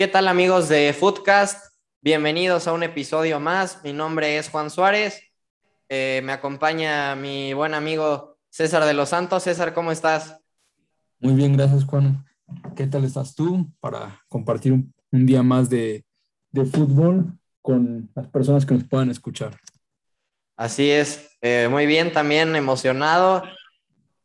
¿Qué tal amigos de Foodcast? Bienvenidos a un episodio más. Mi nombre es Juan Suárez. Eh, me acompaña mi buen amigo César de los Santos. César, ¿cómo estás? Muy bien, gracias Juan. ¿Qué tal estás tú para compartir un, día más de, fútbol con las personas que nos puedan escuchar? Así es, eh, muy bien, también emocionado.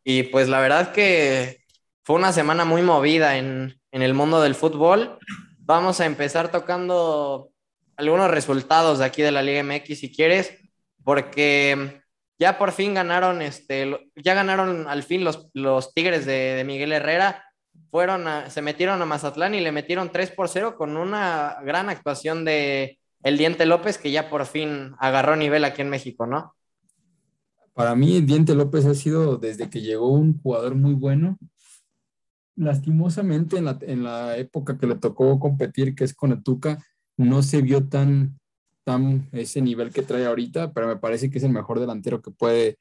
Y pues la verdad que fue una semana muy movida en, en el mundo del fútbol. Vamos a empezar tocando algunos resultados de aquí de la Liga MX si quieres, porque ya por fin ganaron, este, ya ganaron al fin los, los Tigres de, Miguel Herrera. Fueron se metieron a Mazatlán y le metieron 3 por 0 con una gran actuación de el Diente López, que ya por fin agarró nivel aquí en México, ¿no? Para mí, el Diente López ha sido desde que llegó un jugador muy bueno lastimosamente en la, en la, época que le tocó competir, que es con el Tuca, no se vio tan, tan ese nivel que trae ahorita, pero me parece que es el mejor delantero que puede,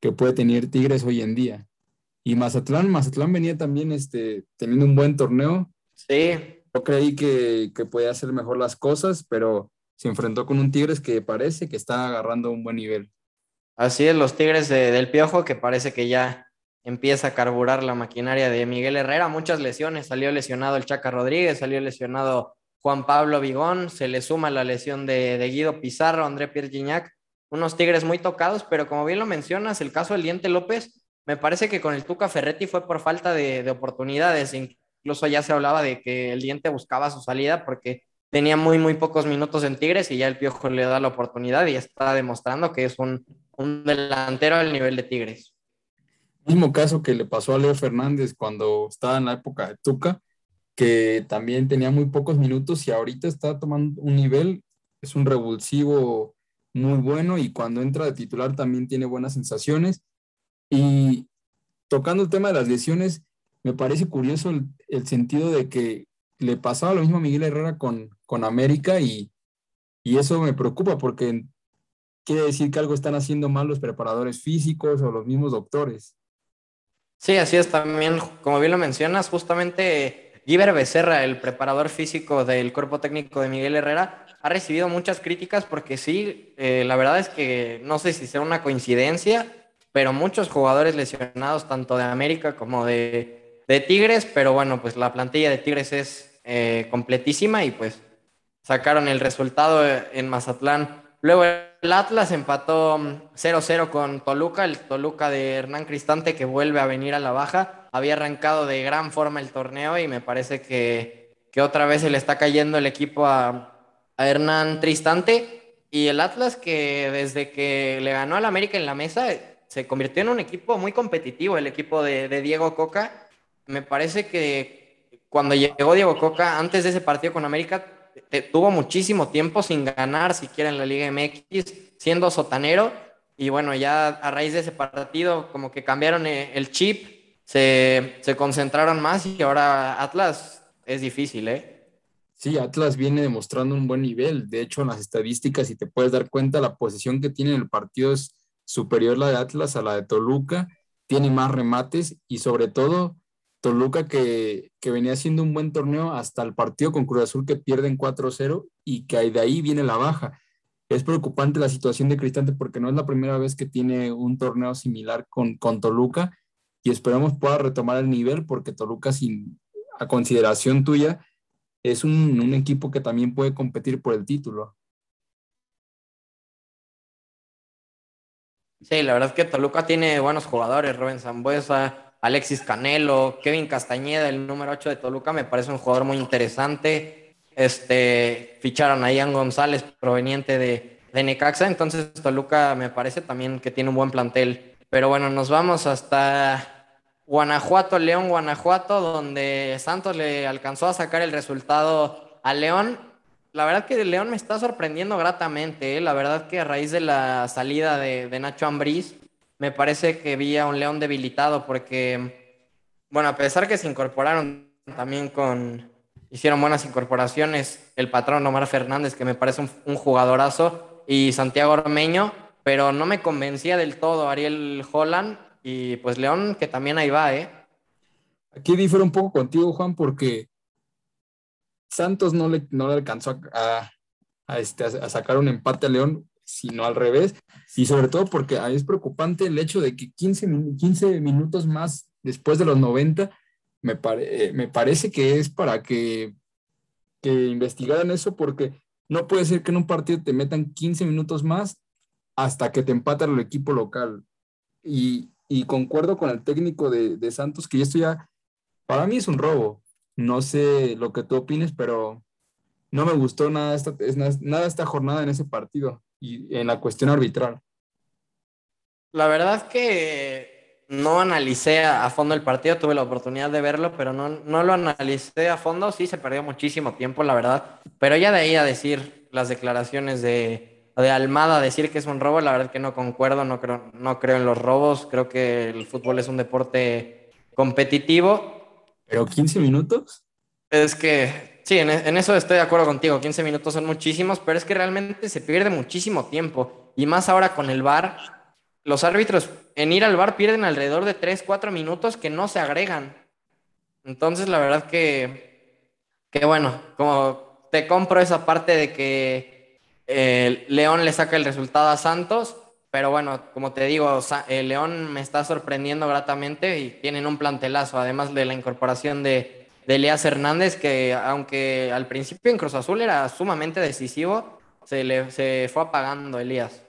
que puede tener Tigres hoy en día. Y Mazatlán, Mazatlán venía también este, teniendo un buen torneo. Sí. Yo creí que, que podía hacer mejor las cosas, pero se enfrentó con un Tigres que parece que está agarrando un buen nivel. Así es, los Tigres del Piojo, que parece que ya empieza a carburar la maquinaria de Miguel Herrera. Muchas lesiones, salió lesionado el Chaca Rodríguez, salió lesionado Juan Pablo Vigón, se le suma la lesión de, Guido Pizarro, André Pierre Gignac, unos Tigres muy tocados, pero como bien lo mencionas, el caso del Diente López, me parece que con el Tuca Ferretti fue por falta de, de oportunidades, incluso ya se hablaba de que el Diente buscaba su salida porque tenía muy, muy pocos minutos en Tigres y ya el Piojo le da la oportunidad y está demostrando que es un, un delantero al nivel de Tigres. Mismo caso que le pasó a Leo Fernández cuando estaba en la época de Tuca, que también tenía muy pocos minutos y ahorita está tomando un nivel, es un revulsivo muy bueno y cuando entra de titular también tiene buenas sensaciones. Y tocando el tema de las lesiones, me parece curioso el, sentido de que le pasaba lo mismo a Miguel Herrera con, con América y, y eso me preocupa porque quiere decir que algo están haciendo mal los preparadores físicos o los mismos doctores. Sí, así es también, como bien lo mencionas, justamente Giver Becerra, el preparador físico del cuerpo técnico de Miguel Herrera, ha recibido muchas críticas porque sí, eh, la verdad es que no sé si sea una coincidencia, pero muchos jugadores lesionados, tanto de América como de, Tigres, pero bueno, pues la plantilla de Tigres es eh, completísima y pues sacaron el resultado en Mazatlán. Luego el Atlas empató 0-0 mm, con Toluca, el Toluca de Hernán Cristante que vuelve a venir a la baja. Había arrancado de gran forma el torneo y me parece que, que otra vez se le está cayendo el equipo a, Hernán Cristante. Y el Atlas que desde que le ganó al América en la mesa se convirtió en un equipo muy competitivo, el equipo de, de Diego Coca. Me parece que cuando llegó Diego Coca, antes de ese partido con América, tuvo muchísimo tiempo sin ganar siquiera en la Liga MX, siendo sotanero. Y bueno, ya a raíz de ese partido, como que cambiaron eh, el chip, se, se concentraron más y ahora Atlas es difícil, ¿eh? Sí, Atlas viene demostrando un buen nivel. De hecho, en las estadísticas, si te puedes dar cuenta, la posición que tiene en el partido es superior la de Atlas a la de Toluca. Tiene más remates y sobre todo Toluca que, venía haciendo un buen torneo hasta el partido con Cruz Azul que pierden 4-0 y que de ahí viene la baja. Es preocupante la situación de Cristante porque no es la primera vez que tiene un torneo similar con, con Toluca y esperamos pueda retomar el nivel porque Toluca, sin, a consideración tuya, es un, un equipo que también puede competir por el título. Sí, la verdad es que Toluca tiene buenos jugadores, Rubén Zambuesa, Alexis Canelo, Kevin Castañeda, el número 8 de Toluca, me parece un jugador muy interesante. Este, ficharon a Ian González, proveniente de, de Necaxa, entonces Toluca me parece también que tiene un buen plantel. Pero bueno, nos vamos hasta Guanajuato, León, Guanajuato, donde Santos le alcanzó a sacar el resultado a León. La verdad que León me está sorprendiendo gratamente, ¿eh? la verdad que a raíz de la salida de, de Nacho Ambriz, me parece que vi a un León debilitado porque, bueno, a pesar que se incorporaron también con, hicieron buenas incorporaciones, el patrón Omar Fernández, que me parece un, jugadorazo, y Santiago Ormeño, pero no me convencía del todo Ariel Holland y pues León, que también ahí va, ¿eh? Aquí difiero un poco contigo, Juan, porque Santos no le, no le alcanzó a, este, a, sacar un empate a León, sino al revés. Y sobre todo porque es preocupante el hecho de que 15, 15 minutos más después de los 90, me, eh, me parece que es para que, que investigaran eso, porque no puede ser que en un partido te metan 15 minutos más hasta que te empatan el equipo local. Y, y concuerdo con el técnico de, de, Santos que esto ya, para mí es un robo. No sé lo que tú opines, pero no me gustó nada esta, nada esta jornada en ese partido y en la cuestión arbitral. La verdad que no analicé a fondo el partido, tuve la oportunidad de verlo, pero no, no lo analicé a fondo. Sí, se perdió muchísimo tiempo, la verdad. Pero ya de ahí a decir las declaraciones de, de Almada decir que es un robo, la verdad que no concuerdo, no creo, no creo en los robos, creo que el fútbol es un deporte competitivo. ¿Pero 15 minutos? Es que, sí, en, eso estoy de acuerdo contigo, 15 minutos son muchísimos, pero es que realmente se pierde muchísimo tiempo, y más ahora con el VAR, los árbitros en ir al VAR pierden alrededor de 3, 4 minutos que no se agregan. Entonces, la verdad que, que bueno, como te compro esa parte de que León le saca el resultado a Santos, pero bueno, como te digo, el León me está sorprendiendo gratamente y tienen un plantelazo, además de la incorporación de, de Elías Hernández, que aunque al principio en Cruz Azul era sumamente decisivo, se le se fue apagando Elías.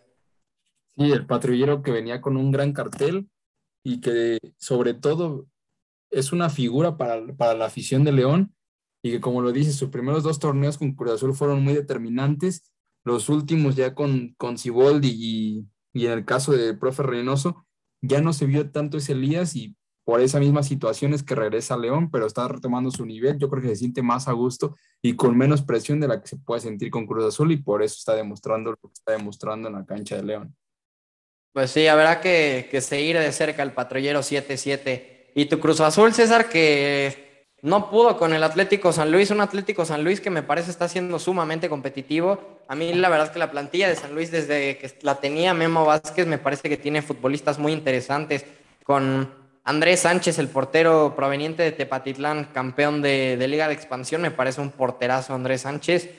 Sí, el patrullero que venía con un gran cartel y que sobre todo es una figura para, para la afición de León y que como lo dices, sus primeros dos torneos con Cruz Azul fueron muy determinantes los últimos ya con, con Ciboldi y, y, en el caso del profe Reynoso, ya no se vio tanto ese Elías y por esa misma situación es que regresa León, pero está retomando su nivel. Yo creo que se siente más a gusto y con menos presión de la que se puede sentir con Cruz Azul y por eso está demostrando lo que está demostrando en la cancha de León. Pues sí, habrá que, que seguir de cerca el patrullero 7-7. Y tu Cruz Azul, César, que no pudo con el Atlético San Luis, un Atlético San Luis que me parece está siendo sumamente competitivo. A mí la verdad es que la plantilla de San Luis desde que la tenía Memo Vázquez me parece que tiene futbolistas muy interesantes con Andrés Sánchez, el portero proveniente de Tepatitlán, campeón de, Liga de Expansión, me parece un porterazo Andrés Sánchez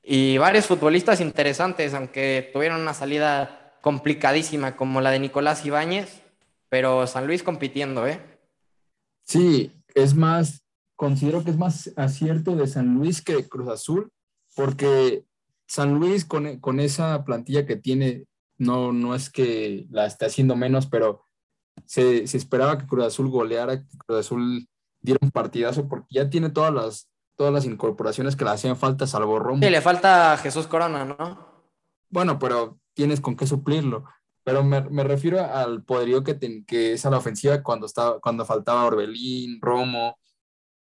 y varios futbolistas interesantes, aunque tuvieron una salida complicadísima como la de Nicolás Ibáñez, pero San Luis compitiendo, ¿eh? Sí, es más, considero que es más acierto de San Luis que Cruz Azul, porque San Luis con, con esa plantilla que tiene, no, no es que la esté haciendo menos, pero se, se, esperaba que Cruz Azul goleara, que Cruz Azul diera un partidazo, porque ya tiene todas las, todas las incorporaciones que le hacían falta, salvo Romo. Sí, le falta Jesús Corona, ¿no? Bueno, pero tienes con qué suplirlo. Pero me, me refiero al poderío que, que es a la ofensiva cuando, estaba, cuando faltaba Orbelín, Romo,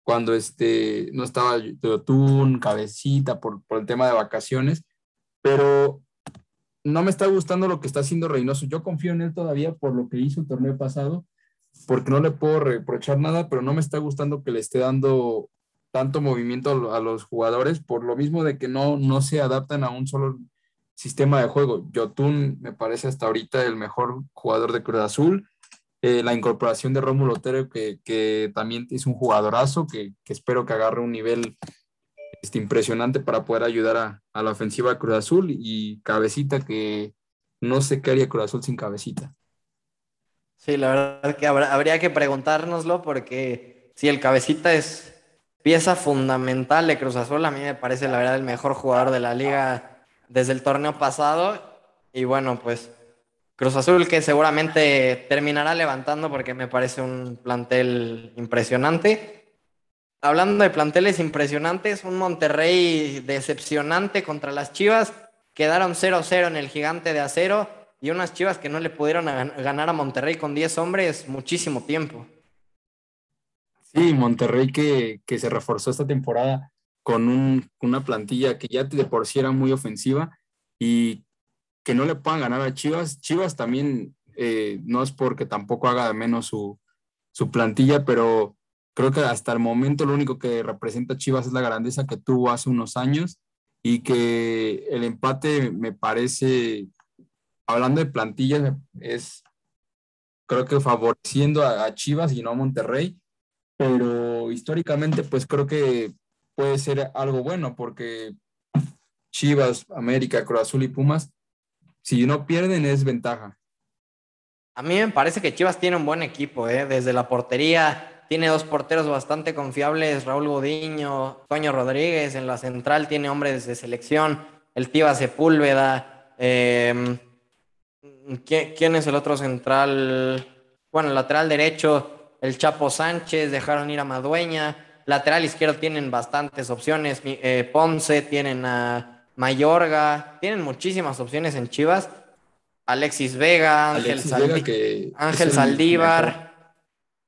cuando este, no estaba Yotun, Cabecita, por, por el tema de vacaciones, pero no me está gustando lo que está haciendo Reynoso. Yo confío en él todavía por lo que hizo el torneo pasado, porque no le puedo reprochar nada, pero no me está gustando que le esté dando tanto movimiento a los jugadores, por lo mismo de que no, no se adaptan a un solo sistema de juego. Yotun me parece hasta ahorita el mejor jugador de Cruz Azul. Eh, la incorporación de Rómulo Otero, que, que, también es un jugadorazo, que, que, espero que agarre un nivel este, impresionante para poder ayudar a, a, la ofensiva Cruz Azul, y Cabecita, que no sé qué haría Cruz Azul sin Cabecita. Sí, la verdad que habría que preguntárnoslo, porque si el Cabecita es pieza fundamental de Cruz Azul, a mí me parece la verdad el mejor jugador de la liga desde el torneo pasado, y bueno, pues Cruz Azul que seguramente terminará levantando porque me parece un plantel impresionante. Hablando de planteles impresionantes, un Monterrey decepcionante contra las Chivas. Quedaron 0-0 en el gigante de acero y unas Chivas que no le pudieron ganar a Monterrey con 10 hombres muchísimo tiempo. Sí, Monterrey que, que se reforzó esta temporada con un, una plantilla que ya de por sí era muy ofensiva y que no le puedan ganar a Chivas. Chivas también eh, no es porque tampoco haga de menos su, su, plantilla, pero creo que hasta el momento lo único que representa Chivas es la grandeza que tuvo hace unos años y que el empate me parece, hablando de plantillas, es creo que favoreciendo a, a Chivas y no a Monterrey, pero históricamente pues creo que puede ser algo bueno porque Chivas, América, Cruz Azul y Pumas, si no pierden es ventaja. A mí me parece que Chivas tiene un buen equipo, ¿eh? desde la portería tiene dos porteros bastante confiables, Raúl Godiño, Toño Rodríguez, en la central tiene hombres de selección, el Tiva Sepúlveda, em, ¿quién, es el otro central? Bueno, lateral derecho, el Chapo Sánchez, dejaron ir a Madueña, lateral izquierdo tienen bastantes opciones, eh, Ponce, tienen a Mayorga, tienen muchísimas opciones en Chivas, Alexis Vega, Ángel, Ángel Saldívar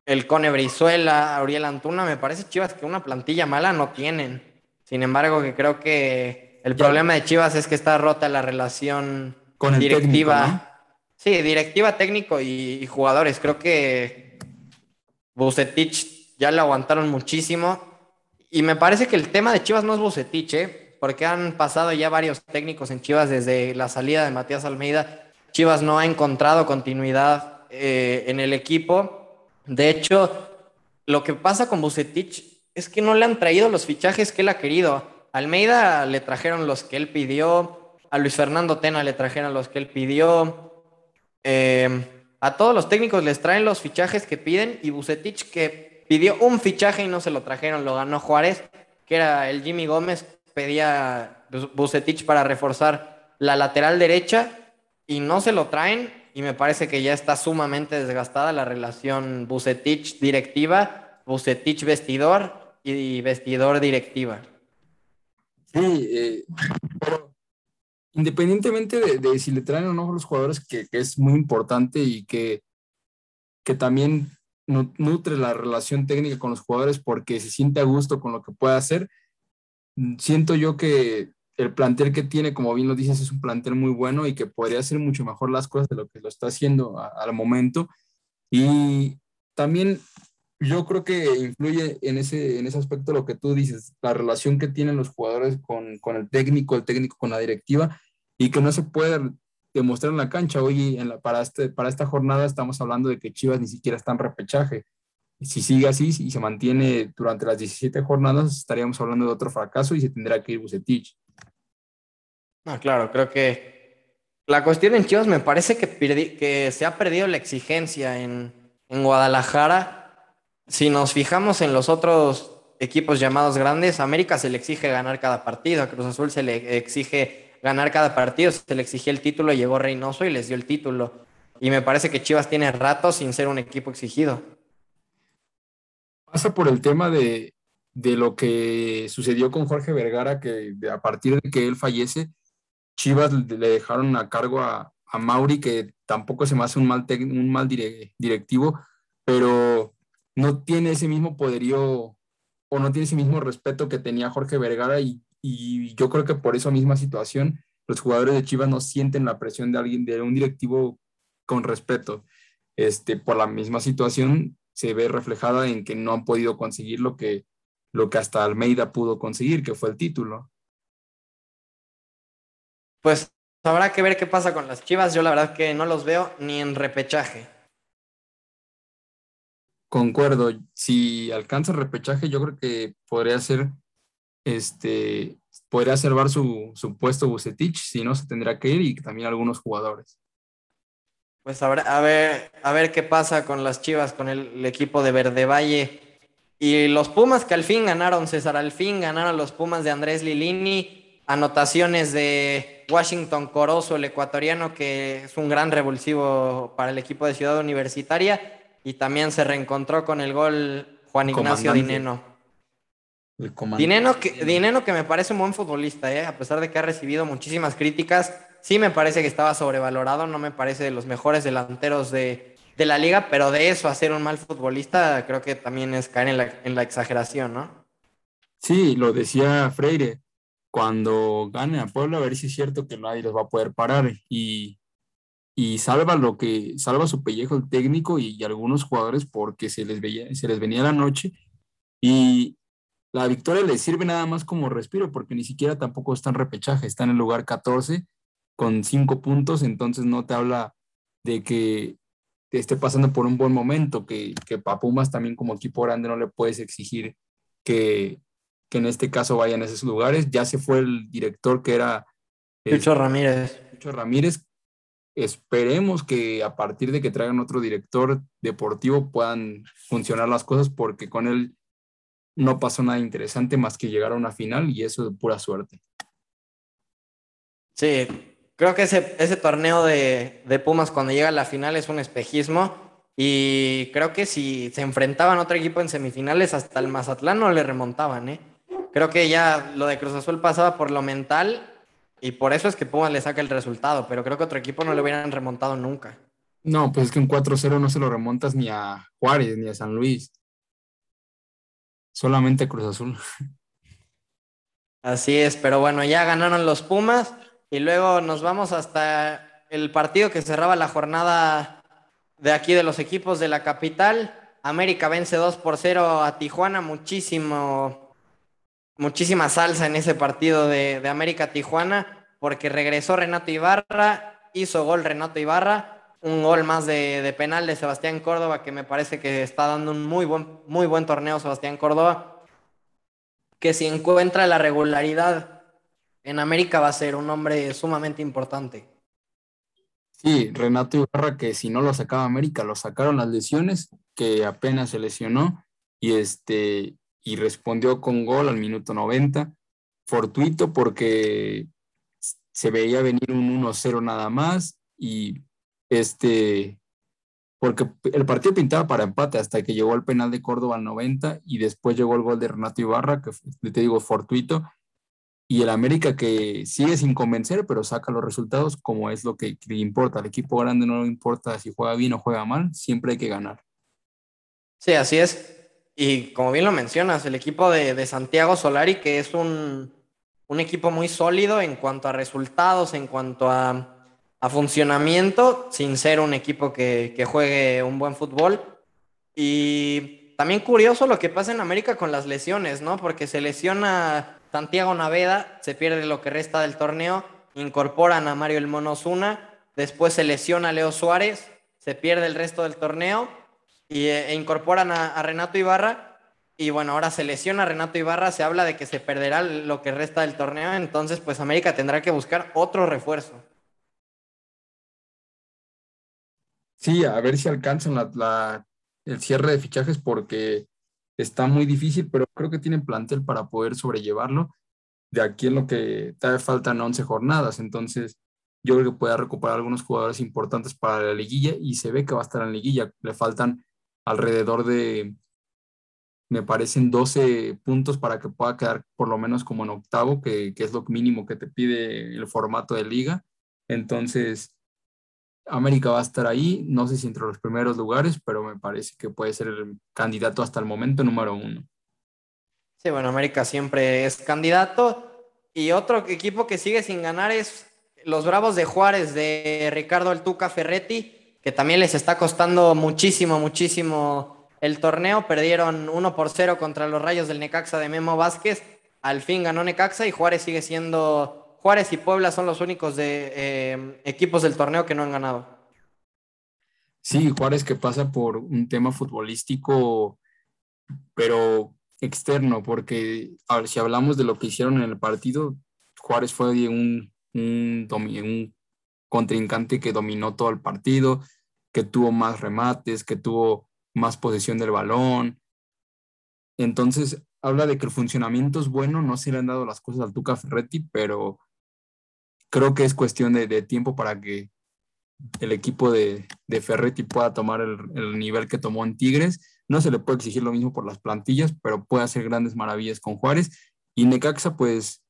el Cone Brizuela, Auriel Antuna, me parece Chivas que una plantilla mala no tienen. Sin embargo, que creo que el problema de Chivas es que está rota la relación con directiva. Sí, directiva, técnico y, jugadores. Creo que Bucetich ya le aguantaron muchísimo. Y me parece que el tema de Chivas no es Bucetich, ¿eh? porque han pasado ya varios técnicos en Chivas desde la salida de Matías Almeida. Chivas no ha encontrado continuidad eh, en el equipo de hecho, lo que pasa con Bucetich es que no le han traído los fichajes que él ha querido. Almeida le trajeron los que él pidió, a Luis Fernando Tena le trajeron los que él pidió. Em, a todos los técnicos les traen los fichajes que piden y Bucetich que pidió un fichaje y no se lo trajeron, lo ganó Juárez, que era el Jimmy Gómez, pedía Bucetich para reforzar la lateral derecha y no se lo traen y me parece que ya está sumamente desgastada la relación Bucetich-directiva, Bucetich-vestidor y vestidor-directiva. Sí, eh, pero independientemente de, si le traen o no a los jugadores, que, es muy importante y que, que también nutre la relación técnica con los jugadores porque se siente a gusto con lo que puede hacer, siento yo que el plantel que tiene, como bien lo dices, es un plantel muy bueno y que podría hacer mucho mejor las cosas de lo que lo está haciendo al momento. Y también yo creo que influye en ese, en ese aspecto lo que tú dices, la relación que tienen los jugadores con, con el técnico, el técnico con la directiva, y que no se puede demostrar en la cancha. Hoy, en la, para, este, para esta jornada, estamos hablando de que Chivas ni siquiera está en repechaje. Si sigue así y se mantiene durante las 17 jornadas, estaríamos hablando de otro fracaso y se tendrá que ir Bucetich. Ah, claro, creo que la cuestión en Chivas me parece que, que se ha perdido la exigencia en, en Guadalajara. Si nos fijamos en los otros equipos llamados grandes, América se le exige ganar cada partido, a Cruz Azul se le exige ganar cada partido, se le exigía el título, llegó Reynoso y les dio el título. Y me parece que Chivas tiene rato sin ser un equipo exigido. Pasa por el tema de, de lo que sucedió con Jorge Vergara, que a partir de que él fallece, Chivas le dejaron a cargo a, Mauri, que tampoco se me hace un mal, un mal directivo, pero no tiene ese mismo poderío o no tiene ese mismo respeto que tenía Jorge Vergara y, yo creo que por esa misma situación los jugadores de Chivas no sienten la presión de alguien, de un directivo con respeto. Este, por la misma situación se ve reflejada en que no han podido conseguir lo que, lo que hasta Almeida pudo conseguir, que fue el título pues habrá que ver qué pasa con las Chivas. Yo la verdad que no los veo ni en repechaje. Concuerdo. Si alcanza el repechaje, yo creo que podría ser, este, podría salvar su, su puesto Bucetich, si no se tendrá que ir y también algunos jugadores. Pues a ver, a ver, a ver qué pasa con las Chivas, con el, equipo de Verde Valle. Y los Pumas que al fin ganaron, César, al fin ganaron los Pumas de Andrés Lilini. Anotaciones de Washington Corozo, el ecuatoriano, que es un gran revulsivo para el equipo de Ciudad Universitaria, y también se reencontró con el gol Juan Ignacio Dineno. Dineno que, Dineno que me parece un buen futbolista, ¿eh? a pesar de que ha recibido muchísimas críticas, sí me parece que estaba sobrevalorado, no me parece de los mejores delanteros de, de la liga, pero de eso a ser un mal futbolista creo que también es caer en la, en la exageración, ¿no? Sí, lo decía Freire, cuando gane a Puebla, a ver si es cierto que nadie los va a poder parar. Y, y salva lo que, salva su pellejo el técnico y, algunos jugadores porque se les, veía, se les venía la noche. Y la victoria les sirve nada más como respiro, porque ni siquiera tampoco está en repechaje, está en el lugar 14 con 5 puntos, entonces no te habla de que esté pasando por un buen momento, que, que también como equipo grande no le puedes exigir que, que en este caso vayan a esos lugares. Ya se fue el director que era... Chucho Ramírez. Chucho Ramírez. Esperemos que a partir de que traigan otro director deportivo puedan funcionar las cosas porque con él no pasó nada interesante más que llegar a una final y eso de pura suerte. Sí, creo que ese, ese torneo de, de, Pumas cuando llega a la final es un espejismo y creo que si se enfrentaban a otro equipo en semifinales hasta el Mazatlán no le remontaban, ¿eh? Creo que ya lo de Cruz Azul pasaba por lo mental y por eso es que Pumas le saca el resultado, pero creo que otro equipo no le hubieran remontado nunca. No, pues es que un 4-0 no se lo remontas ni a Juárez ni a San Luis. Solamente Cruz Azul. Así es, pero bueno, ya ganaron los Pumas y luego nos vamos hasta el partido que cerraba la jornada de aquí de los equipos de la capital. América vence 2 por 0 a Tijuana, muchísimo, muchísima salsa en ese partido de, América Tijuana, porque regresó Renato Ibarra, hizo gol Renato Ibarra, un gol más de, de, penal de Sebastián Córdoba, que me parece que está dando un muy buen, muy buen torneo Sebastián Córdoba, que si encuentra la regularidad en América va a ser un hombre sumamente importante. Sí, Renato Ibarra, que si no lo sacaba América, lo sacaron las lesiones, que apenas se lesionó y, este, y respondió con gol al minuto 90, fortuito porque se veía venir un 1-0 nada más y este, porque el partido pintaba para empate hasta que llegó el penal de Córdoba al 90 y después llegó el gol de Renato Ibarra, que te digo fortuito, y el América que sigue sin convencer, pero saca los resultados como es lo que, le importa. Al equipo grande no le importa si juega bien o juega mal, siempre hay que ganar. Sí, así es. Y como bien lo mencionas, el equipo de, Santiago Solari, que es un, equipo muy sólido en cuanto a resultados, en cuanto a, funcionamiento, sin ser un equipo que, que juegue un buen fútbol. Y también curioso lo que pasa en América con las lesiones, ¿no? Porque se lesiona Santiago Naveda se pierde lo que resta del torneo, incorporan a Mario El Mono después se lesiona Leo Suárez, se pierde el resto del torneo y, e incorporan a, Renato Ibarra y bueno, ahora se lesiona Renato Ibarra, se habla de que se perderá lo que resta del torneo, entonces pues América tendrá que buscar otro refuerzo. Sí, a ver si alcanzan el cierre de fichajes porque está muy difícil, pero creo que tienen plantel para poder sobrellevarlo. De aquí en lo que todavía faltan 11 jornadas, entonces yo creo que puede recuperar algunos jugadores importantes para la liguilla y se ve que va a estar en liguilla. Le faltan alrededor de, me parecen 12 puntos para que pueda quedar por lo menos como en octavo, que, que es lo mínimo que te pide el formato de liga. Entonces, América va a estar ahí, no sé si entre los primeros lugares, pero me parece que puede ser el candidato hasta el momento número uno. Sí, bueno, América siempre es candidato. Y otro equipo que sigue sin ganar es los Bravos de Juárez de Ricardo El Tuca Ferretti, que también les está costando muchísimo, muchísimo el torneo. Perdieron 1 por 0 contra los Rayos del Necaxa de Memo Vázquez. Al fin ganó Necaxa y Juárez sigue siendo Juárez y Puebla son los únicos de, eh, equipos del torneo que no han ganado. Sí, Juárez que pasa por un tema futbolístico, pero externo, porque a ver, si hablamos de lo que hicieron en el partido, Juárez fue un, un, un contrincante que dominó todo el partido, que tuvo más remates, que tuvo más posesión del balón. Entonces, habla de que el funcionamiento es bueno, no se le han dado las cosas al Tuca Ferretti, pero creo que es cuestión de, tiempo para que el equipo de, Ferretti pueda tomar el, nivel que tomó en Tigres. No se le puede exigir lo mismo por las plantillas, pero puede hacer grandes maravillas con Juárez. Y Necaxa, pues,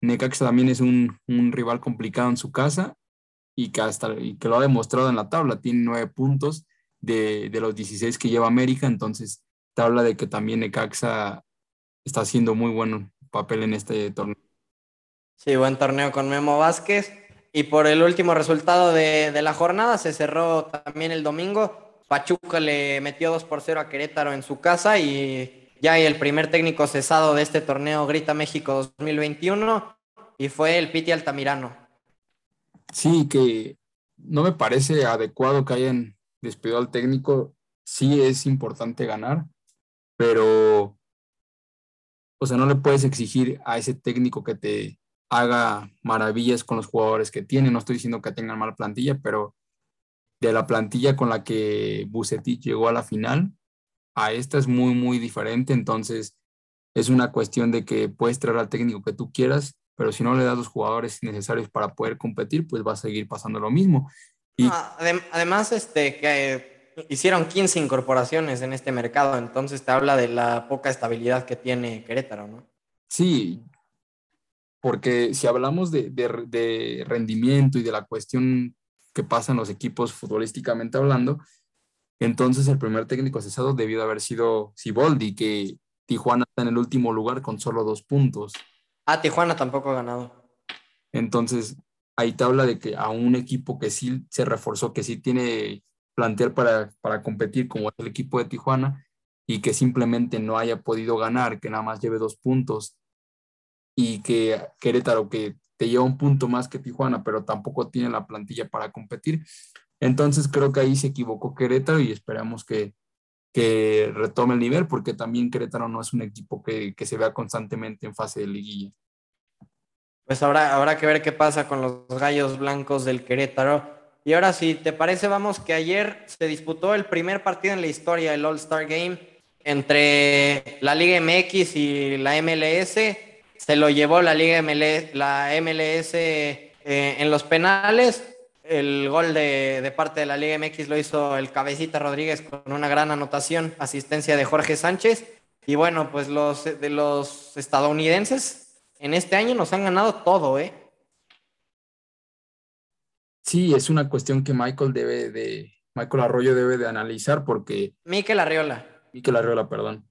Necaxa también es un, rival complicado en su casa y que, hasta, y que lo ha demostrado en la tabla. Tiene nueve puntos de, de los 16 que lleva América, entonces habla de que también Necaxa está haciendo muy buen papel en este torneo. Sí, buen torneo con Memo Vázquez. Y por el último resultado de, la jornada, se cerró también el domingo. Pachuca le metió 2 por 0 a Querétaro en su casa y ya el primer técnico cesado de este torneo Grita México 2021 y fue el Piti Altamirano. Sí, que no me parece adecuado que hayan despedido al técnico. Sí es importante ganar, pero o sea, no le puedes exigir a ese técnico que te haga maravillas con los jugadores que tiene. No estoy diciendo que tengan mala plantilla, pero de la plantilla con la que Bucetich llegó a la final, a esta es muy, muy diferente. Entonces, es una cuestión de que puedes traer al técnico que tú quieras, pero si no le das los jugadores necesarios para poder competir, pues va a seguir pasando lo mismo. Y... además, este, que hicieron 15 incorporaciones en este mercado, entonces te habla de la poca estabilidad que tiene Querétaro, ¿no? Sí, porque si hablamos de, de, rendimiento y de la cuestión que pasan los equipos futbolísticamente hablando, entonces el primer técnico cesado debió de haber sido Siboldi, que Tijuana está en el último lugar con solo dos puntos. Ah, Tijuana tampoco ha ganado. Entonces, ahí te habla de que a un equipo que sí se reforzó, que sí tiene plantear para, para competir como el equipo de Tijuana y que simplemente no haya podido ganar, que nada más lleve dos puntos y que Querétaro que te lleva un punto más que Tijuana, pero tampoco tiene la plantilla para competir. Entonces creo que ahí se equivocó Querétaro y esperamos que, que retome el nivel, porque también Querétaro no es un equipo que, que se vea constantemente en fase de liguilla. Pues habrá, habrá que ver qué pasa con los gallos blancos del Querétaro. Y ahora, si te parece, vamos que ayer se disputó el primer partido en la historia, el All-Star Game, entre la Liga MX y la MLS. Se lo llevó la Liga MLS, la MLS eh, en los penales. El gol de, de, parte de la Liga MX lo hizo el Cabecita Rodríguez con una gran anotación, asistencia de Jorge Sánchez. Y bueno, pues los, de los estadounidenses en este año nos han ganado todo, ¿eh? Sí, es una cuestión que Michael debe de, Michael Arroyo debe de analizar porque... Miquel Arriola. Miquel Arriola, perdón.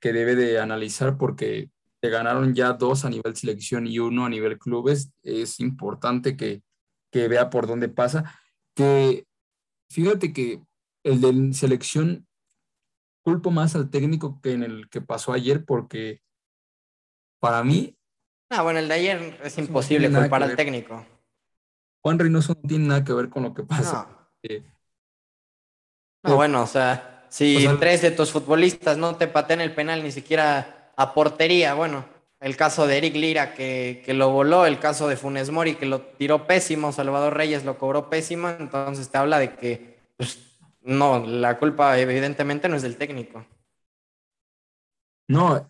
Que debe de analizar porque te ganaron ya dos a nivel selección y uno a nivel clubes. Es importante que, que vea por dónde pasa. Que fíjate que el de selección culpo más al técnico que en el que pasó ayer porque para mí Ah, bueno, el de ayer es imposible culpar al técnico. Juan Reynoso no tiene nada que ver con lo que pasa. No, bueno, o sea, si tres de tus futbolistas no te patean el penal ni siquiera a portería, bueno, el caso de Eric Lira que, que, lo voló, el caso de Funes Mori que lo tiró pésimo, Salvador Reyes lo cobró pésimo, entonces te habla de que, pues, no, la culpa evidentemente no es del técnico. No,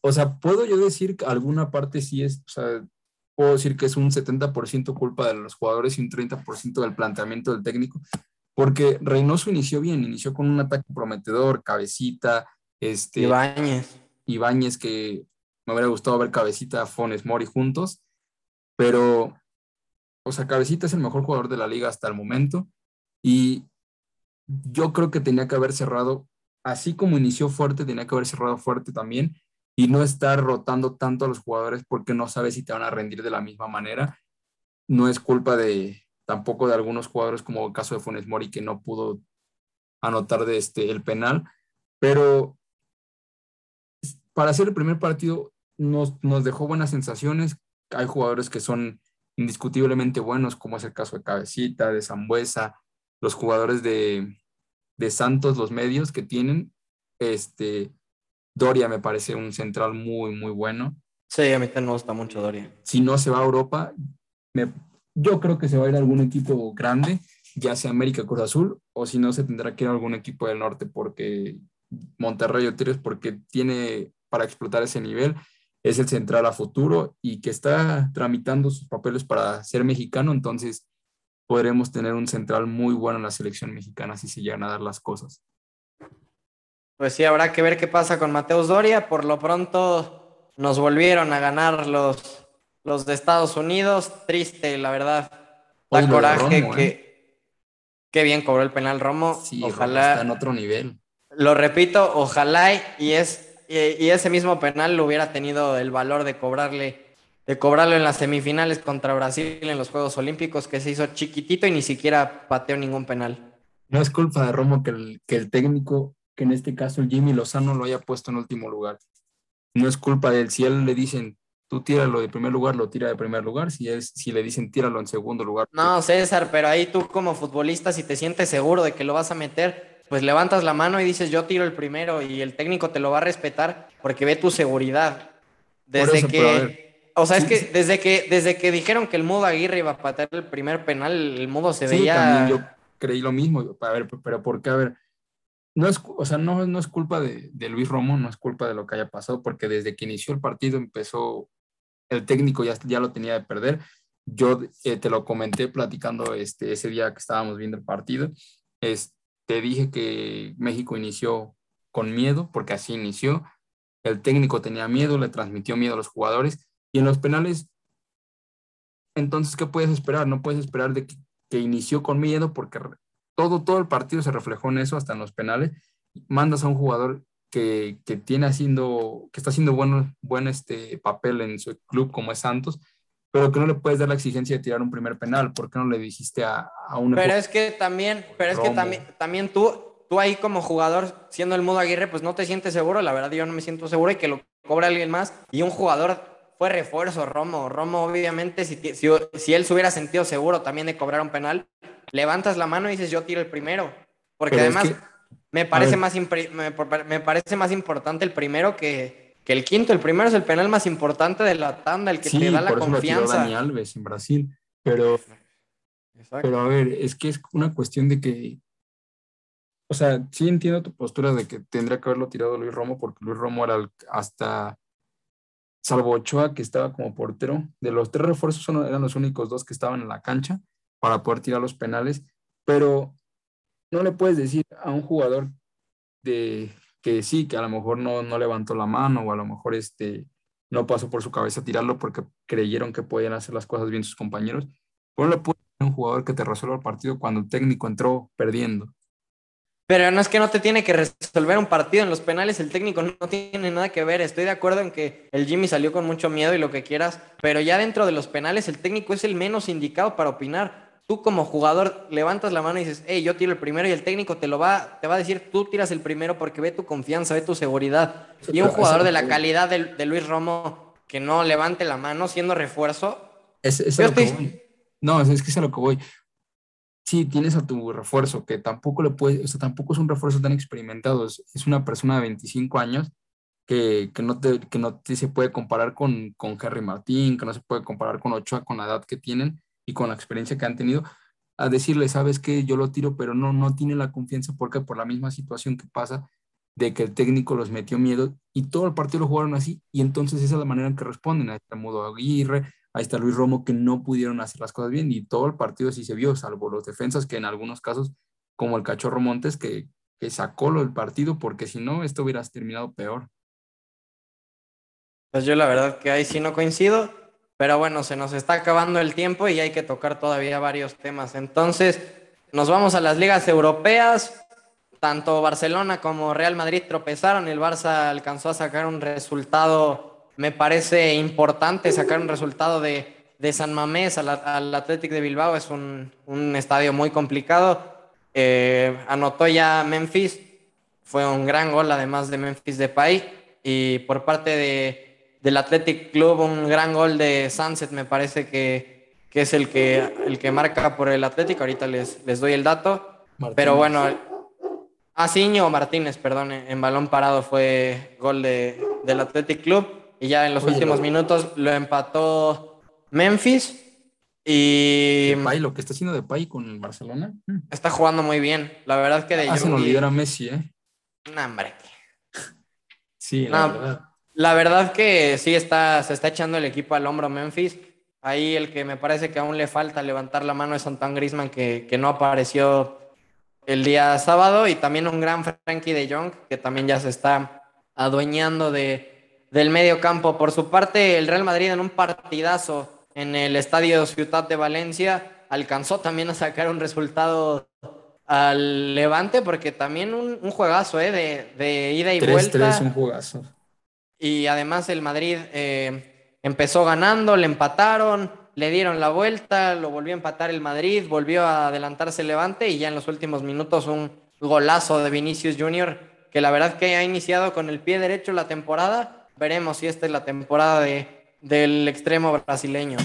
o sea, puedo yo decir que alguna parte sí es, o sea, puedo decir que es un 70% culpa de los jugadores y un 30% del planteamiento del técnico, porque Reynoso inició bien, inició con un ataque prometedor, cabecita, este... Ibáñez. Ibáñez, que me hubiera gustado ver cabecita, Fones, Mori juntos, pero, o sea, cabecita es el mejor jugador de la liga hasta el momento y yo creo que tenía que haber cerrado, así como inició fuerte, tenía que haber cerrado fuerte también y no estar rotando tanto a los jugadores porque no sabes si te van a rendir de la misma manera. No es culpa de tampoco de algunos jugadores como el caso de Funes Mori que no pudo anotar de este el penal, pero para hacer el primer partido nos, nos dejó buenas sensaciones. Hay jugadores que son indiscutiblemente buenos, como es el caso de Cabecita, de Zambuesa, los jugadores de, de Santos, los medios que tienen, este, Doria me parece un central muy, muy bueno. Sí, a mí también me gusta mucho Doria. Si no se va a Europa, yo creo que se va a ir a algún equipo grande, ya sea América Cruz Azul, o si no, se tendrá que ir a algún equipo del norte, porque Monterrey o Tigres, porque tiene para explotar ese nivel, es el central a futuro y que está tramitando sus papeles para ser mexicano, entonces podremos tener un central muy bueno en la selección mexicana si se llegan a dar las cosas. Pues sí, habrá que ver qué pasa con Mateus Doria. Por lo pronto nos volvieron a ganar los, los de Estados Unidos. Triste, la verdad. Da coraje que. ¿eh? Qué bien cobró el penal Romo. Sí, ojalá. Está en otro nivel. Lo repito, ojalá y, es, y, ese mismo penal lo hubiera tenido el valor de cobrarle, de cobrarlo en las semifinales contra Brasil en los Juegos Olímpicos, que se hizo chiquitito y ni siquiera pateó ningún penal. No es culpa de Romo que el, que el técnico que en este caso el Jimmy Lozano lo haya puesto en último lugar. No es culpa de él. Si él le dicen, tú tíralo de primer lugar, lo tira de primer lugar. Si, es, si le dicen, tíralo en segundo lugar. No, César, pero ahí tú como futbolista, si te sientes seguro de que lo vas a meter, pues levantas la mano y dices, yo tiro el primero y el técnico te lo va a respetar porque ve tu seguridad. Desde que, o sea, es que desde que desde que dijeron que el Mudo Aguirre iba a patear el primer penal, el Mudo se veía. También yo creí lo mismo. A ver, pero ¿por qué? A ver, no es, o sea, no, no es culpa de, de, Luis Romo, no es culpa de lo que haya pasado, porque desde que inició el partido empezó, el técnico ya, ya lo tenía de perder. Yo eh, te lo comenté platicando este, ese día que estábamos viendo el partido. Es, te dije que México inició con miedo, porque así inició. El técnico tenía miedo, le transmitió miedo a los jugadores. Y en los penales, entonces, ¿qué puedes esperar? No puedes esperar de que, inició con miedo porque todo, todo el partido se reflejó en eso, hasta en los penales. Mandas a un jugador que, que tiene haciendo, que está haciendo bueno, buen este papel en su club como es Santos, pero que no le puedes dar la exigencia de tirar un primer penal. ¿Por qué no le dijiste a, a un Pero es que también, pero es que también, también tú, tú ahí como jugador, siendo el Mudo Aguirre, pues no te sientes seguro. La verdad, yo no me siento seguro y que lo cobra alguien más. Y un jugador fue refuerzo, Romo. Romo, obviamente, si, si, si él se hubiera sentido seguro también de cobrar un penal, levantas la mano y dices yo tiro el primero. Porque además me, parece más me, parece más importante el primero que, que, el quinto. El primero es el penal más importante de la tanda, el que te da la por confianza. Eso lo Dani Alves en Brasil. Pero, pero a ver, es que es una cuestión de que. O sea, sí entiendo tu postura de que tendría que haberlo tirado Luis Romo, porque Luis Romo era hasta salvo Ochoa, que estaba como portero, de los tres refuerzos eran los únicos dos que estaban en la cancha para poder tirar los penales, pero no le puedes decir a un jugador de que sí, que a lo mejor no, no levantó la mano o a lo mejor este, no pasó por su cabeza tirarlo porque creyeron que podían hacer las cosas bien sus compañeros. no le a un jugador que te resuelva el partido cuando el técnico entró perdiendo. Pero no es que no te tiene que resolver un partido en los penales, el técnico no tiene nada que ver. Estoy de acuerdo en que el Jimmy salió con mucho miedo y lo que quieras, pero ya dentro de los penales el técnico es el menos indicado para opinar tú como jugador levantas la mano y dices, hey, yo tiro el primero y el técnico te lo va, te va a decir, tú tiras el primero porque ve tu confianza, ve tu seguridad. Y un jugador de la calidad de, Luis Romo que no levante la mano siendo refuerzo. Es, es lo que voy. No, es, que es a lo que voy. Sí, tienes a tu refuerzo, que tampoco le puede, o sea, tampoco es un refuerzo tan experimentado, es, una persona de 25 años que, que, no, te, que no se puede comparar con, con Harry Martín, que no se puede comparar con Ochoa con la edad que tienen y con la experiencia que han tenido, a decirle, sabes que yo lo tiro, pero no, no tiene la confianza porque por la misma situación que pasa de que el técnico los metió miedo y todo el partido lo jugaron así y entonces esa es la manera en que responden. Ahí está Mudo Aguirre, ahí está Luis Romo que no pudieron hacer las cosas bien y todo el partido sí se vio, salvo los defensas que en algunos casos, como el Cachorro Montes, que, que sacó lo del partido porque si no, esto hubiera terminado peor. Pues yo la verdad que ahí sí no coincido. Pero bueno, se nos está acabando el tiempo y hay que tocar todavía varios temas. Entonces, nos vamos a las ligas europeas. Tanto Barcelona como Real Madrid tropezaron. El Barça alcanzó a sacar un resultado, me parece importante, sacar un resultado de, San Mamés al, al Athletic de Bilbao. Es un, estadio muy complicado. Eh, anotó ya Memphis. Fue un gran gol, además de Memphis Depay. Y por parte de del Athletic Club, un gran gol de Sunset, me parece que, que es el que, el que marca por el Athletic. Ahorita les, les doy el dato. Pero bueno, Asiño Martínez, perdón, en balón parado fue gol de, del Athletic Club. Y ya en los últimos minutos lo empató Memphis. Y. Depay, lo que está haciendo Depay con el Barcelona. Está jugando muy bien. La verdad que de Hacen olvidar a Messi, ¿eh? No, hombre. Sí, la verdad. La verdad que sí está, se está echando el equipo al hombro Memphis. Ahí el que me parece que aún le falta levantar la mano es Antoine Grisman, que, que no apareció el día sábado, y también un gran Frankie de Jong, que también ya se está adueñando de, del medio campo. Por su parte, el Real Madrid en un partidazo en el estadio Ciudad de Valencia alcanzó también a sacar un resultado al Levante, porque también un, un juegazo ¿eh? de, de ida y 3 -3, vuelta. un juegazo. Y además el Madrid eh, empezó ganando, le empataron, le dieron la vuelta, lo volvió a empatar el Madrid, volvió a adelantarse el Levante y ya en los últimos minutos un golazo de Vinicius Junior que la verdad que ha iniciado con el pie derecho la temporada. Veremos si esta es la temporada de, del extremo brasileño.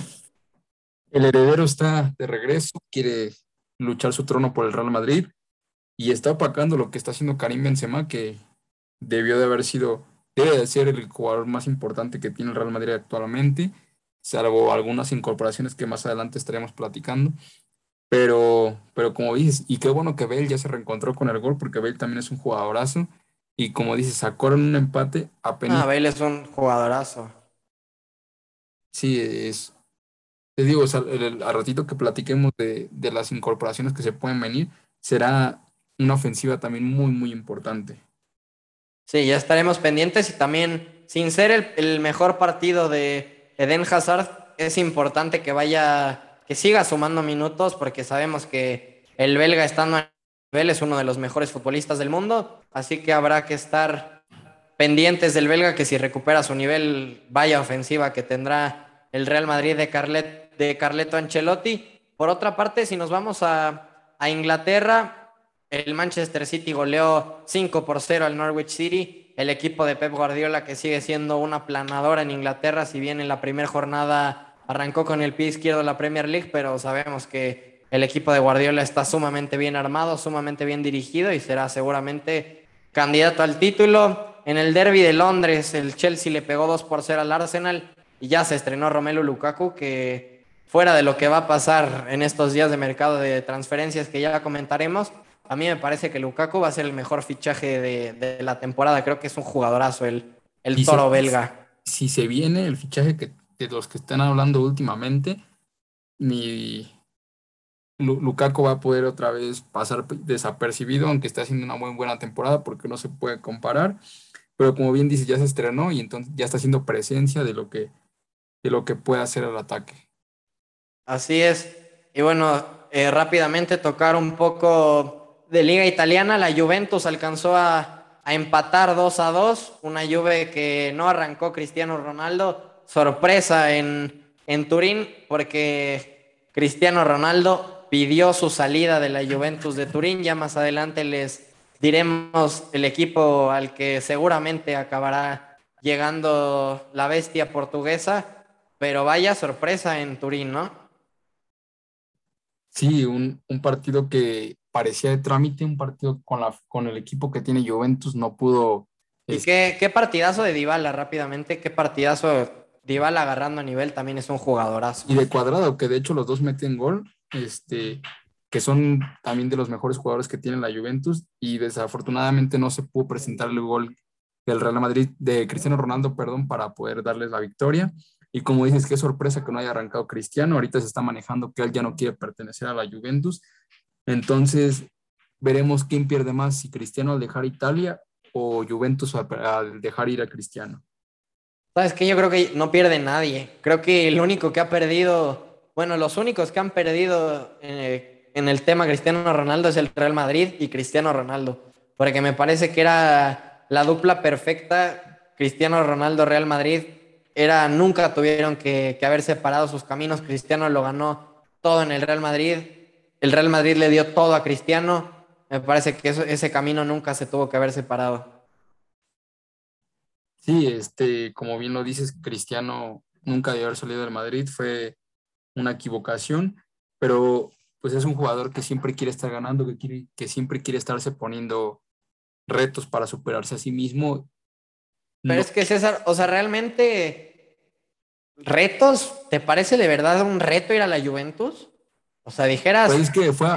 El heredero está de regreso, quiere luchar su trono por el Real Madrid y está opacando lo que está haciendo Karim Benzema, que debió de haber sido debe de ser el jugador más importante que tiene el Real Madrid actualmente, salvo algunas incorporaciones que más adelante estaremos platicando. Pero, pero como dices, y qué bueno que Bale ya se reencontró con el gol, porque Bale también es un jugadorazo. Y como dices, sacaron un empate apenas. Ah, Bale es un jugadorazo. Sí, es. Te digo, a ratito que platiquemos de, de las incorporaciones que se pueden venir, será una ofensiva también muy, muy importante. Sí, ya estaremos pendientes y también, sin ser el, el mejor partido de Eden Hazard, es importante que vaya, que siga sumando minutos porque sabemos que el belga estando a nivel es uno de los mejores futbolistas del mundo, así que habrá que estar pendientes del belga que si recupera su nivel, vaya ofensiva que tendrá el Real Madrid de, Carlet, de Carleto Ancelotti. Por otra parte, si nos vamos a, a Inglaterra, el Manchester City goleó 5 por 0 al Norwich City. El equipo de Pep Guardiola que sigue siendo una planadora en Inglaterra, si bien en la primera jornada arrancó con el pie izquierdo la Premier League, pero sabemos que el equipo de Guardiola está sumamente bien armado, sumamente bien dirigido y será seguramente candidato al título. En el derby de Londres, el Chelsea le pegó 2 por 0 al Arsenal y ya se estrenó Romelu Lukaku, que fuera de lo que va a pasar en estos días de mercado de transferencias que ya comentaremos, a mí me parece que Lukaku va a ser el mejor fichaje de, la temporada. Creo que es un jugadorazo, el, el toro belga. Si se viene el fichaje que, de los que están hablando últimamente, ni Lukaku va a poder otra vez pasar desapercibido, aunque esté haciendo una muy buena temporada, porque no se puede comparar. Pero como bien dice, ya se estrenó y entonces ya está haciendo presencia de lo que, de lo que puede hacer el ataque. Así es. Y bueno, eh, rápidamente tocar un poco de Liga Italiana, la Juventus alcanzó a, empatar 2 a 2, una Juve que no arrancó Cristiano Ronaldo, sorpresa en, en Turín, porque Cristiano Ronaldo pidió su salida de la Juventus de Turín, ya más adelante les diremos el equipo al que seguramente acabará llegando la bestia portuguesa, pero vaya sorpresa en Turín, ¿no? Sí, un, un partido que parecía de trámite, un partido con, la, con el equipo que tiene Juventus, no pudo. ¿Y qué, qué, partidazo de Dybala rápidamente? ¿Qué partidazo Dybala agarrando a nivel? También es un jugadorazo. Y de cuadrado, que de hecho los dos meten gol, este, que son también de los mejores jugadores que tiene la Juventus, y desafortunadamente no se pudo presentar el gol del Real Madrid, de Cristiano Ronaldo, perdón, para poder darles la victoria. Y como dices, qué sorpresa que no haya arrancado Cristiano. Ahorita se está manejando que él ya no quiere pertenecer a la Juventus. Entonces, veremos quién pierde más, si Cristiano al dejar Italia o Juventus al dejar ir a Cristiano. Sabes que yo creo que no pierde nadie. Creo que el único que ha perdido, bueno, los únicos que han perdido eh, en el tema Cristiano Ronaldo es el Real Madrid y Cristiano Ronaldo. Porque me parece que era la dupla perfecta. Cristiano Ronaldo, Real Madrid. Era, nunca tuvieron que haber separado sus caminos. Cristiano lo ganó todo en el Real Madrid el Real Madrid le dio todo a Cristiano. Me parece que ese camino nunca se tuvo que haber separado. Sí, este, como bien lo dices, Cristiano nunca debió haber salido del Madrid, fue una equivocación, pero pues es un jugador que siempre quiere estar ganando, que, quiere, que siempre quiere estarse poniendo retos para superarse a sí mismo. Pero es que César, o sea, realmente, ¿retos? ¿Te parece de verdad un reto ir a la Juventus? O sea, dijeras. Pues es que fue,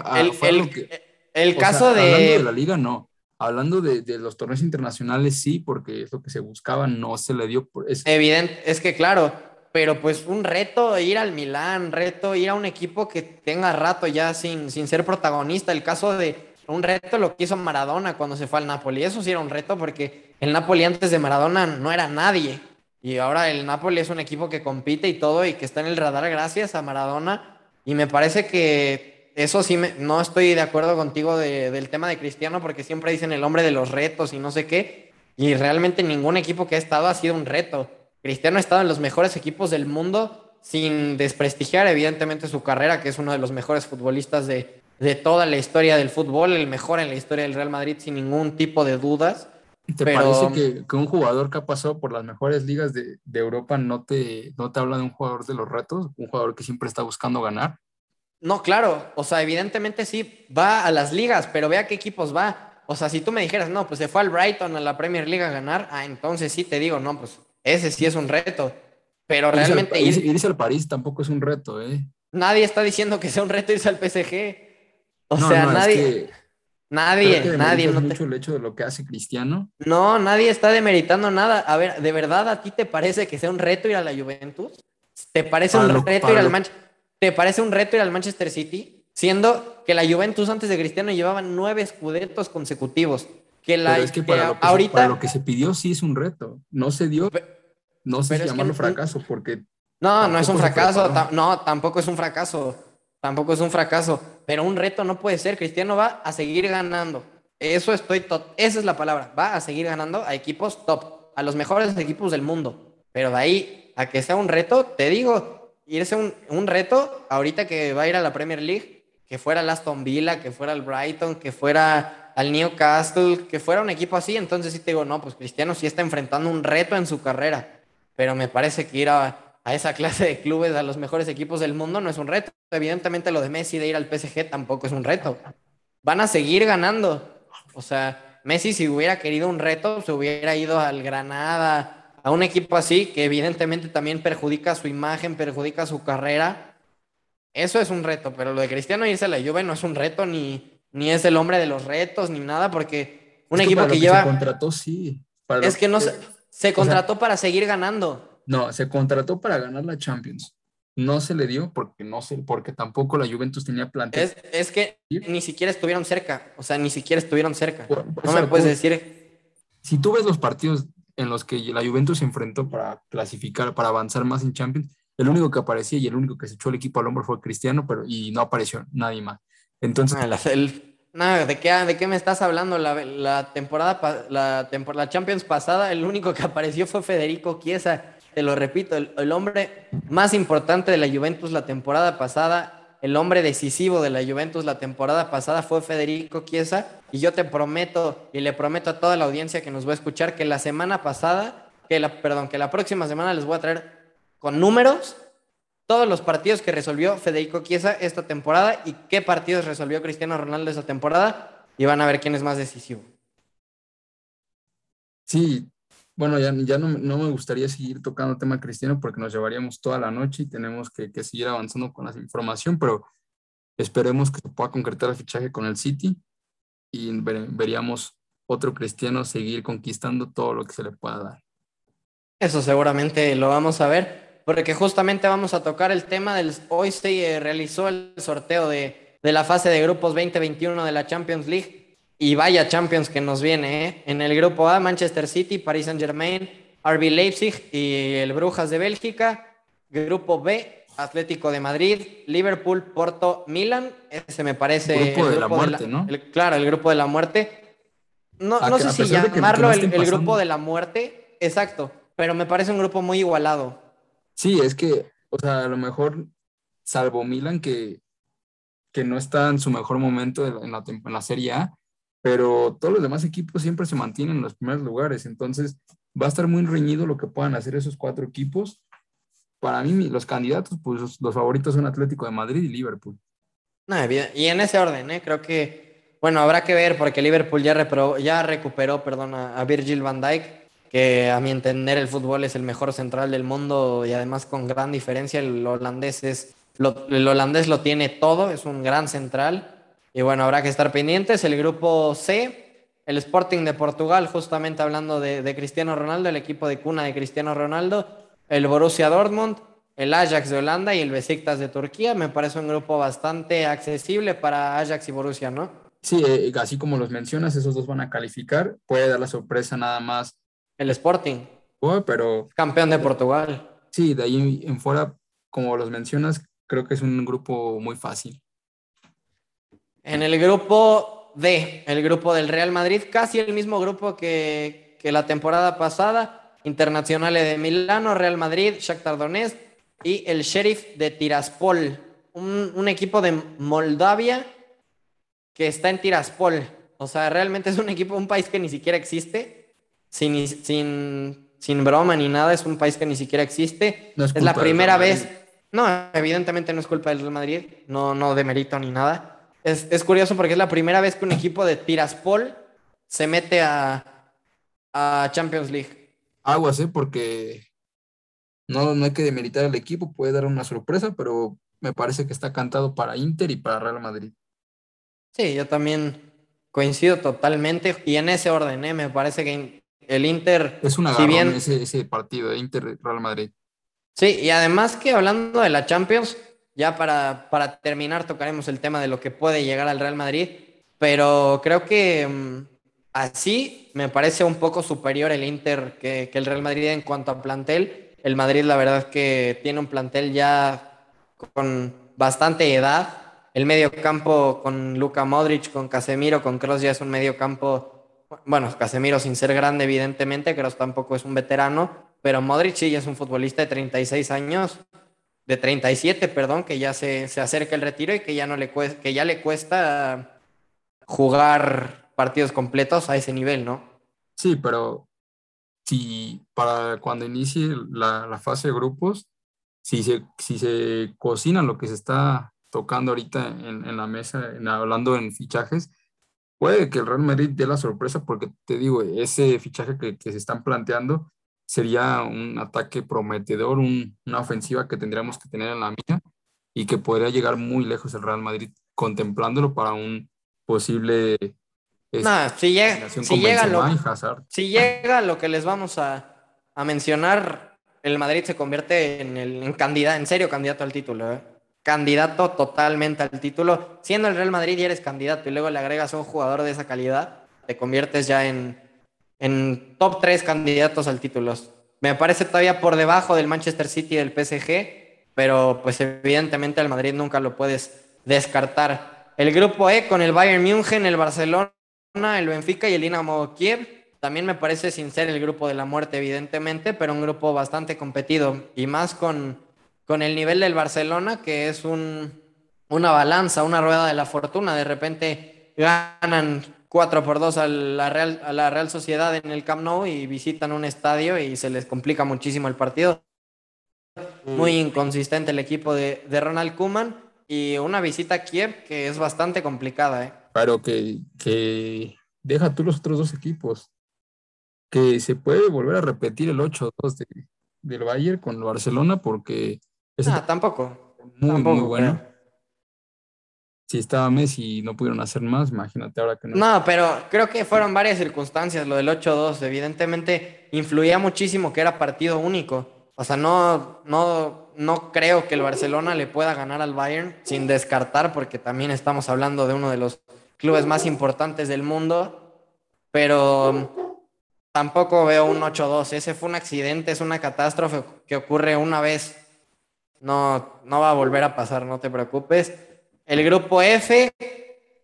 el, caso de. Hablando de la liga, no. Hablando de, los torneos internacionales, sí, porque es lo que se buscaba, no se le dio. Por eso. Evidente, es que claro, pero pues un reto ir al Milán, reto ir a un equipo que tenga rato ya sin, sin ser protagonista. El caso de un reto lo que hizo Maradona cuando se fue al Napoli. Eso sí era un reto porque el Napoli antes de Maradona no era nadie. Y ahora el Napoli es un equipo que compite y todo y que está en el radar gracias a Maradona y me parece que eso sí, me, no estoy de acuerdo contigo del tema de Cristiano porque siempre dicen el hombre de los retos y no sé qué. Y realmente ningún equipo que ha estado ha sido un reto. Cristiano ha estado en los mejores equipos del mundo sin desprestigiar evidentemente su carrera, que es uno de los mejores futbolistas de, de toda la historia del fútbol, el mejor en la historia del Real Madrid sin ningún tipo de dudas. ¿Te parece que, que, un jugador que ha pasado por las mejores ligas de, de, Europa no te, no te habla de un jugador de los retos? ¿Un jugador que siempre está buscando ganar? No, claro. O sea, evidentemente sí, va a las ligas, pero vea qué equipos va. O sea, si tú me dijeras, no, pues se fue al Brighton a la Premier League a ganar, ah, entonces sí te digo, no, pues ese sí es un reto. Pero realmente. irse al París tampoco es un reto, ¿eh? Nadie está diciendo que sea un reto irse al PSG. O sea, nadie. Nadie, nadie. No mucho el hecho de lo que hace Cristiano. No, nadie está demeritando nada. A ver, ¿de verdad a ti te parece que sea un reto ir a la Juventus? ¿Te parece un reto ir al Manchester? ¿Te parece un reto ir al Manchester City? Siendo que la Juventus antes de Cristiano llevaba nueve escudetos consecutivos. Que la es que, para, lo que ahorita, se, para lo que se pidió sí es un reto. No se dio. no sé si llamarlo fracaso porque. No, no es un fracaso. no, tampoco es un fracaso. Tampoco es un fracaso. Pero un reto no puede ser. Cristiano va a seguir ganando. Eso estoy. Esa es la palabra. Va a seguir ganando a equipos top. A los mejores equipos del mundo. Pero de ahí a que sea un reto, te digo, irse un, un reto ahorita que va a ir a la Premier League que fuera el Aston Villa, que fuera el Brighton, que fuera al Newcastle, que fuera un equipo así, entonces sí te digo, no, pues Cristiano sí está enfrentando un reto en su carrera, pero me parece que ir a, esa clase de clubes, a los mejores equipos del mundo, no es un reto. Evidentemente lo de Messi de ir al PSG tampoco es un reto. Van a seguir ganando. O sea, Messi si hubiera querido un reto, se hubiera ido al Granada, a un equipo así, que evidentemente también perjudica su imagen, perjudica su carrera eso es un reto, pero lo de Cristiano irse a la Juve no es un reto, ni, ni es el hombre de los retos, ni nada, porque un equipo que, lleva... Se contrató, sí. es que no se, se contrató para seguir ganando. No, se contrató para ganar la Champions. No se le dio porque no sé, porque tampoco la Juventus tenía plantel. Es, es que ni siquiera estuvieron cerca, o sea, ni siquiera estuvieron cerca. no me puedes decir. Si tú ves los partidos en los que la Juventus se enfrentó para clasificar, para avanzar más en Champions, el único que aparecía y el único que se echó el equipo al hombro fue Cristiano, pero y no apareció nadie más. Entonces. Ah, ¿de, qué, ¿de qué me estás hablando? La, temporada, la, la Champions pasada, el único que apareció fue Federico Chiesa. Te lo repito, el, hombre más importante de la Juventus la temporada pasada, el hombre decisivo de la Juventus la temporada pasada fue Federico Chiesa. Y yo te prometo, y le prometo a toda la audiencia que nos va a escuchar, que la semana pasada, que la, perdón, que la próxima semana les voy a traer con números todos los partidos que resolvió Federico Chiesa esta temporada y qué partidos resolvió Cristiano Ronaldo esta temporada y van a ver quién es más decisivo. Sí, bueno, ya, ya no, me gustaría seguir tocando tema cristiano porque nos llevaríamos toda la noche y tenemos que, seguir avanzando con la información, pero esperemos que se pueda concretar el fichaje con el City y veríamos otro cristiano seguir conquistando todo lo que se le pueda dar. Eso seguramente lo vamos a ver porque justamente vamos a tocar el tema del... Hoy se eh, realizó el sorteo de, la fase de grupos 2021 de la Champions League y vaya Champions que nos viene, ¿eh? En el grupo A, Manchester City, Paris Saint Germain, RB Leipzig y el Brujas de Bélgica. Grupo B, Atlético de Madrid, Liverpool, Porto, Milan. Ese me parece... El grupo de la muerte, ¿no? claro, el grupo de la muerte. No, no sé si llamarlo el, el grupo de la muerte, exacto, pero me parece un grupo muy igualado. Sí, es que, o sea, a lo mejor, salvo Milan, que, que no está en su mejor momento en la, en la Serie A, pero todos los demás equipos siempre se mantienen en los primeros lugares. Entonces, va a estar muy reñido lo que puedan hacer esos cuatro equipos. Para mí, los candidatos, pues los favoritos son Atlético de Madrid y Liverpool. No, y en ese orden, ¿eh? creo que, bueno, habrá que ver porque Liverpool ya, ya recuperó perdón, a Virgil van Dijk que a mi entender el fútbol es el mejor central del mundo y además con gran diferencia el holandés es lo, el holandés lo tiene todo, es un gran central y bueno, habrá que estar pendientes. El grupo C, el Sporting de Portugal, justamente hablando de, Cristiano Ronaldo, el equipo de cuna de Cristiano Ronaldo, el Borussia Dortmund, el Ajax de Holanda y el Besiktas de Turquía. Me parece un grupo bastante accesible para Ajax y Borussia, ¿no? Sí, eh, así como los mencionas, esos dos van a calificar. Puede dar la sorpresa nada más el Sporting. pero. Campeón de Portugal. Sí, de ahí en fuera, como los mencionas, creo que es un grupo muy fácil. En el grupo D, el grupo del Real Madrid, casi el mismo grupo que, la temporada pasada. Internacionales de Milano, Real Madrid, Shakhtar Donetsk y el Sheriff de Tiraspol, un, un equipo de Moldavia que está en Tiraspol. O sea, realmente es un equipo, un país que ni siquiera existe sin, sin, sin broma ni nada, es un país que ni siquiera existe. es, la primera vez. No, evidentemente no es culpa del Real Madrid, no, no de mérito ni nada. Es, es, curioso porque es la primera vez que un equipo de Tiraspol se mete a, a Champions League. Aguas, ¿eh? Porque no, no hay que demeritar al equipo, puede dar una sorpresa, pero me parece que está cantado para Inter y para Real Madrid. Sí, yo también coincido totalmente y en ese orden, ¿eh? me parece que el Inter... Es una si bien... ese, ese partido de Inter-Real Madrid. Sí, y además que hablando de la Champions, ya para, para terminar tocaremos el tema de lo que puede llegar al Real Madrid, pero creo que mm, así me parece un poco superior el Inter que, el Real Madrid en cuanto a plantel el Madrid, la verdad, que tiene un plantel ya con bastante edad. El medio campo con Luka Modric, con Casemiro, con Kroos ya es un medio campo. Bueno, Casemiro sin ser grande, evidentemente, Kroos tampoco es un veterano, pero Modric sí es un futbolista de 36 años, de 37, perdón, que ya se, se acerca el retiro y que ya, no le cuesta, que ya le cuesta jugar partidos completos a ese nivel, ¿no? Sí, pero si para cuando inicie la, fase de grupos, si se, si se cocina lo que se está tocando ahorita en, la mesa, hablando en fichajes, puede que el Real Madrid dé la sorpresa porque te digo, ese fichaje que, se están planteando sería un ataque prometedor, una ofensiva que tendríamos que tener en la mía y que podría llegar muy lejos el Real Madrid contemplándolo para un posible no, si llega, si llega, lo, si llega lo que les vamos a, mencionar, el Madrid se convierte en, el, en candidato, en serio candidato al título. ¿eh? Candidato totalmente al título. Siendo el Real Madrid y eres candidato y luego le agregas a un jugador de esa calidad, te conviertes ya en, en top 3 candidatos al título. Me parece todavía por debajo del Manchester City y del PSG, pero pues evidentemente el Madrid nunca lo puedes descartar. El grupo E con el Bayern München, el Barcelona el Benfica y el Dinamo Kiev. También me parece sin ser el grupo de la muerte, evidentemente, pero un grupo bastante competido y más con, con el nivel del Barcelona, que es un, una balanza, una rueda de la fortuna. De repente ganan 4 por 2 a la, Real, a la Real Sociedad en el Camp Nou y visitan un estadio y se les complica muchísimo el partido. Muy inconsistente el equipo de, de Ronald Kuman y una visita a Kiev que es bastante complicada. ¿eh? Pero que, que deja tú los otros dos equipos. Que se puede volver a repetir el 8-2 del Bayern con el Barcelona porque... Ah, tampoco. Muy, muy bueno. Si estaba Messi y no pudieron hacer más, imagínate ahora que no. No, pero creo que fueron varias circunstancias lo del 8-2. Evidentemente influía muchísimo que era partido único. O sea, no, no, no creo que el Barcelona le pueda ganar al Bayern sin descartar, porque también estamos hablando de uno de los clubes más importantes del mundo, pero tampoco veo un 8-2. Ese fue un accidente, es una catástrofe que ocurre una vez. No, no va a volver a pasar, no te preocupes. El grupo F,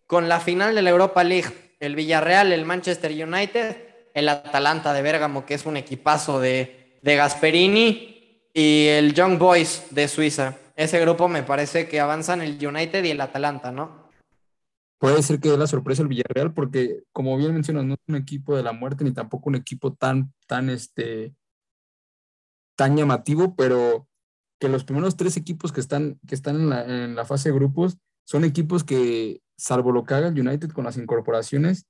con la final de la Europa League, el Villarreal, el Manchester United, el Atalanta de Bérgamo, que es un equipazo de, de Gasperini, y el Young Boys de Suiza. Ese grupo me parece que avanzan el United y el Atalanta, ¿no? puede ser que dé la sorpresa el Villarreal, porque como bien mencionas, no es un equipo de la muerte ni tampoco un equipo tan, tan, este, tan llamativo, pero que los primeros tres equipos que están, que están en, la, en la fase de grupos son equipos que, salvo lo que haga el United con las incorporaciones,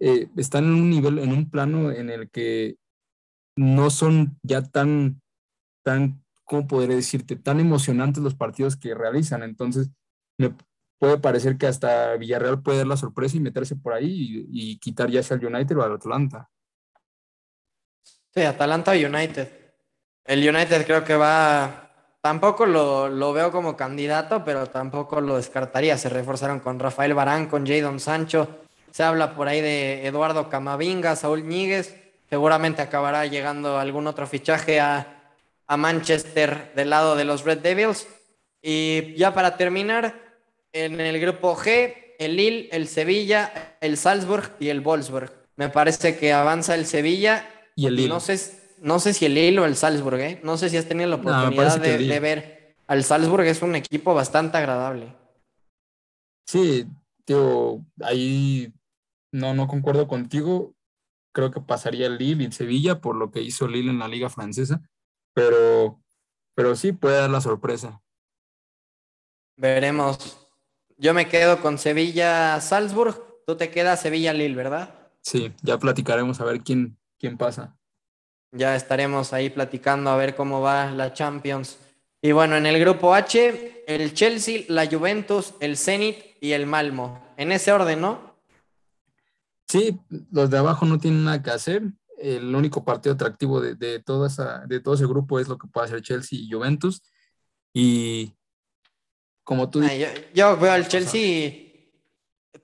eh, están en un nivel, en un plano en el que no son ya tan, tan, ¿cómo podría decirte? Tan emocionantes los partidos que realizan. Entonces, me, puede parecer que hasta Villarreal puede dar la sorpresa y meterse por ahí y, quitar ya sea al United o al Atlanta. Sí, Atalanta o United. El United creo que va, tampoco lo, lo, veo como candidato, pero tampoco lo descartaría. Se reforzaron con Rafael Barán, con Jadon Sancho. Se habla por ahí de Eduardo Camavinga, Saúl Ñíguez. Seguramente acabará llegando algún otro fichaje a, a Manchester del lado de los Red Devils. Y ya para terminar, en el grupo G, el Lille, el Sevilla, el Salzburg y el Wolfsburg. Me parece que avanza el Sevilla. Y el Lille. No sé, no sé si el Lille o el Salzburg, ¿eh? No sé si has tenido la oportunidad de, ver al Salzburg. Es un equipo bastante agradable. Sí, tío, ahí no, no concuerdo contigo. Creo que pasaría el Lille y el Sevilla por lo que hizo Lille en la liga francesa. Pero, pero sí puede dar la sorpresa. Veremos. Yo me quedo con Sevilla-Salzburg, tú te quedas Sevilla-Lille, ¿verdad? Sí, ya platicaremos a ver quién, quién pasa. Ya estaremos ahí platicando a ver cómo va la Champions. Y bueno, en el grupo H, el Chelsea, la Juventus, el Zenit y el Malmo. En ese orden, ¿no? Sí, los de abajo no tienen nada que hacer. El único partido atractivo de, de, toda esa, de todo ese grupo es lo que puede hacer Chelsea y Juventus. Y como tú dices. Yo, veo al Chelsea,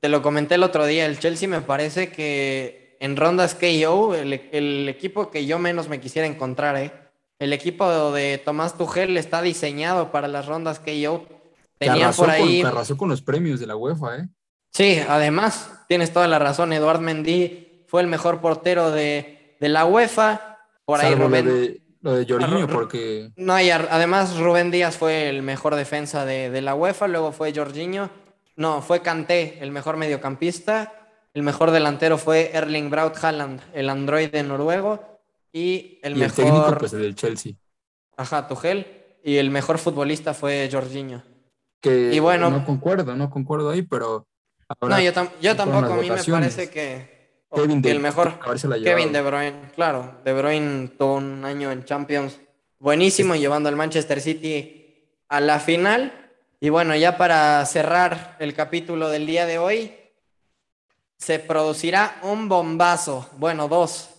te lo comenté el otro día, el Chelsea me parece que en rondas KO, el, el equipo que yo menos me quisiera encontrar, ¿eh? El equipo de Tomás Tuchel está diseñado para las rondas KO. Tenía por ahí. Con, arrasó con los premios de la UEFA, ¿eh? Sí, además, tienes toda la razón. Eduard Mendy fue el mejor portero de, de la UEFA. Por ahí Rubén. Lo de, Jorginho, porque. No, además Rubén Díaz fue el mejor defensa de, de, la UEFA. Luego fue Jorginho. No, fue Kanté, el mejor mediocampista. El mejor delantero fue Erling Braut Haaland, el androide noruego. Y el mejor. técnico, pues el del Chelsea. Ajá, Tuchel. Y el mejor futbolista fue Jorginho. Que y bueno, no concuerdo, no concuerdo ahí, pero. no, yo, tampoco. A mí me parece que. Kevin de, el mejor. Kevin De Bruyne, claro. De Bruyne tuvo un año en Champions buenísimo, llevando al Manchester City a la final. Y bueno, ya para cerrar el capítulo del día de hoy, se producirá un bombazo. Bueno, dos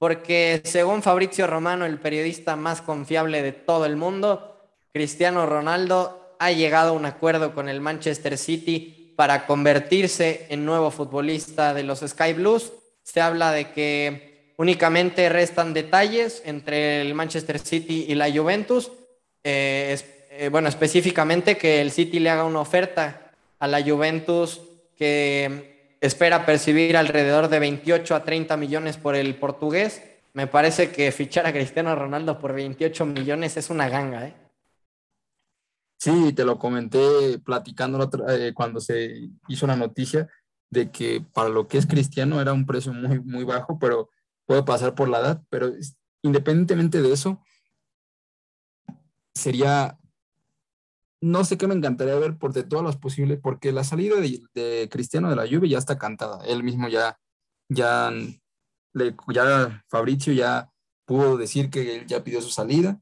porque según Fabrizio Romano, el periodista más confiable de todo el mundo, Cristiano Ronaldo ha llegado a un acuerdo con el Manchester City para convertirse en nuevo futbolista de los Sky Blues. Se habla de que únicamente restan detalles entre el Manchester City y la Juventus. Eh, eh, bueno, específicamente que el City le haga una oferta a la Juventus que espera percibir alrededor de 28 a 30 millones por el portugués. Me parece que fichar a Cristiano Ronaldo por 28 millones es una ganga, ¿eh? Sí, te lo comenté platicando eh, cuando se hizo la noticia de que para lo que es Cristiano era un precio muy, muy bajo, pero puede pasar por la edad. Pero independientemente de eso, sería no sé qué me encantaría ver por de todas las posibles, porque la salida de, Cristiano de la Juve ya está cantada. Él mismo ya, ya, le, ya Fabricio ya pudo decir que él ya pidió su salida,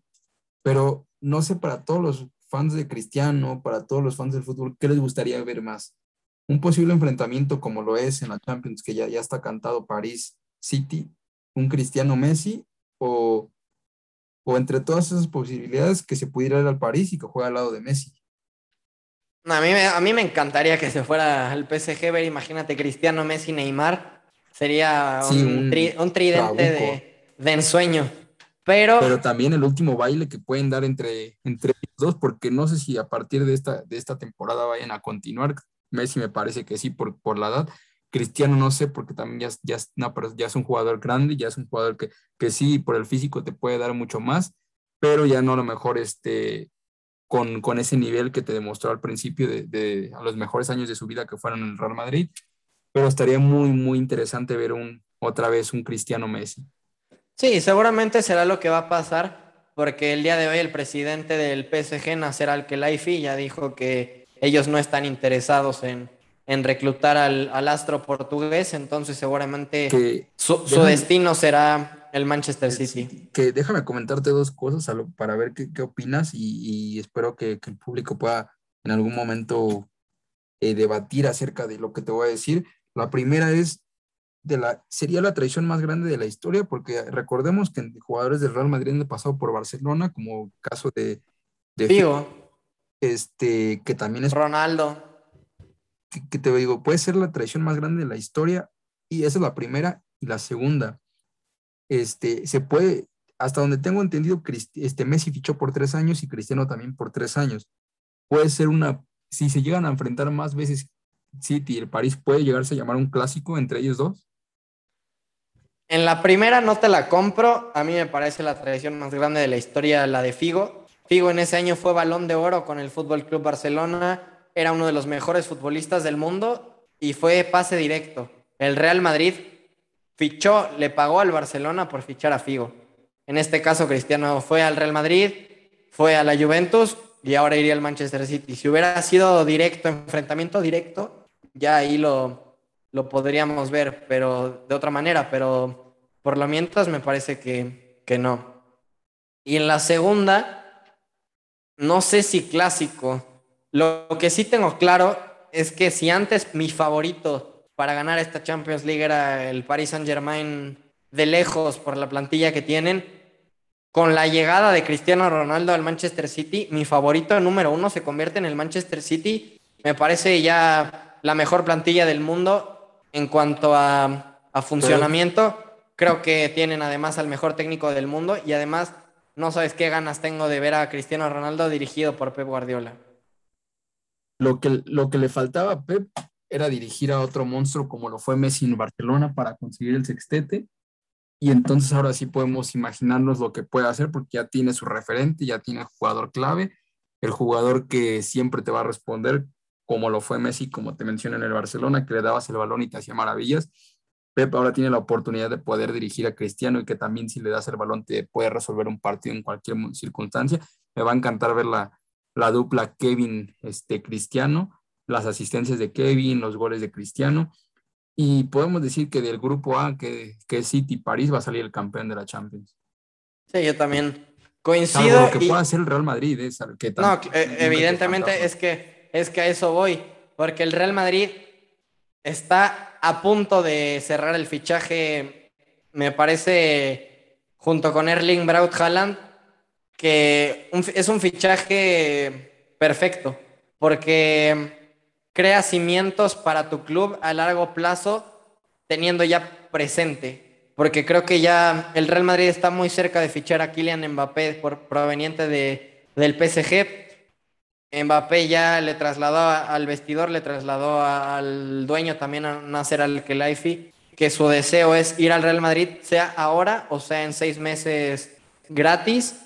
pero no sé para todos los fans de Cristiano, para todos los fans del fútbol, ¿qué les gustaría ver más? Un posible enfrentamiento como lo es en la Champions, que ya, ya está cantado París City, un Cristiano Messi o o entre todas esas posibilidades que se pudiera ir al París y que juegue al lado de Messi. a, mí, a mí me encantaría que se fuera al PSG, ver, imagínate, Cristiano, Messi, Neymar, sería un, tridente de, ensueño. Pero, pero también el último baile que pueden dar entre, entre los dos, porque no sé si a partir de esta, de esta temporada vayan a continuar. Messi me parece que sí por, por la edad, Cristiano no sé, porque también ya, ya, no, pero ya es un jugador grande, ya es un jugador que, que sí, por el físico te puede dar mucho más, pero ya no a lo mejor este, con, con ese nivel que te demostró al principio de, de, a los mejores años de su vida que fueron en el Real Madrid, pero estaría muy, muy interesante ver un, otra vez un Cristiano Messi. Sí, seguramente será lo que va a pasar, porque el día de hoy el presidente del PSG, Nasser Al-Khelaifi, ya dijo que ellos no están interesados en en reclutar al, astro portugués, entonces seguramente su, destino será el Manchester City. Que déjame comentarte dos cosas para ver qué, qué opinas y, espero que, el público pueda en algún momento eh, debatir acerca de lo que te voy a decir. La primera es, de la, sería la traición más grande de la historia, porque recordemos que jugadores del Real Madrid han pasado por Barcelona, como caso de, de este, que también es Ronaldo que, te digo, puede ser la traición más grande de la historia y esa es la primera y la segunda. Este, se puede, hasta donde tengo entendido, este Messi fichó por tres años y Cristiano también por tres años. Puede ser una, si se llegan a enfrentar más veces City y el París, puede llegarse a llamar un clásico entre ellos dos. En la primera no te la compro, a mí me parece la traición más grande de la historia, la de Figo. Figo en ese año fue balón de oro con el Fútbol Club Barcelona era uno de los mejores futbolistas del mundo y fue pase directo. El Real Madrid fichó, le pagó al Barcelona por fichar a Figo. En este caso, Cristiano fue al Real Madrid, fue a la Juventus y ahora iría al Manchester City. Si hubiera sido directo, enfrentamiento directo, ya ahí lo, lo podríamos ver, pero de otra manera, pero por lo mientras me parece que, que no. Y en la segunda, no sé si clásico. Lo que sí tengo claro es que si antes mi favorito para ganar esta Champions League era el Paris Saint Germain de lejos por la plantilla que tienen, con la llegada de Cristiano Ronaldo al Manchester City, mi favorito número uno se convierte en el Manchester City. Me parece ya la mejor plantilla del mundo en cuanto a, a funcionamiento. Creo que tienen además al mejor técnico del mundo y además no sabes qué ganas tengo de ver a Cristiano Ronaldo dirigido por Pep Guardiola. Lo que, lo que le faltaba a Pep era dirigir a otro monstruo como lo fue Messi en Barcelona para conseguir el sextete. Y entonces ahora sí podemos imaginarnos lo que puede hacer porque ya tiene su referente, ya tiene jugador clave, el jugador que siempre te va a responder, como lo fue Messi, como te mencioné en el Barcelona, que le dabas el balón y te hacía maravillas. Pep ahora tiene la oportunidad de poder dirigir a Cristiano y que también si le das el balón te puede resolver un partido en cualquier circunstancia. Me va a encantar ver la, la dupla Kevin este, Cristiano, las asistencias de Kevin, los goles de Cristiano. Y podemos decir que del grupo A, que, que es City París, va a salir el campeón de la Champions. Sí, yo también coincido. lo que pueda hacer el Real Madrid. Es que no, evidentemente es que, es que a eso voy, porque el Real Madrid está a punto de cerrar el fichaje, me parece, junto con Erling Braut Haaland, que es un fichaje perfecto, porque crea cimientos para tu club a largo plazo, teniendo ya presente. Porque creo que ya el Real Madrid está muy cerca de fichar a Kylian Mbappé por, proveniente de, del PSG Mbappé ya le trasladó al vestidor, le trasladó al dueño también a Nasser Al-Khelaifi, que su deseo es ir al Real Madrid, sea ahora o sea en seis meses gratis.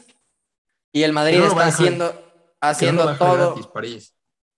Y el Madrid está haciendo, haciendo todo.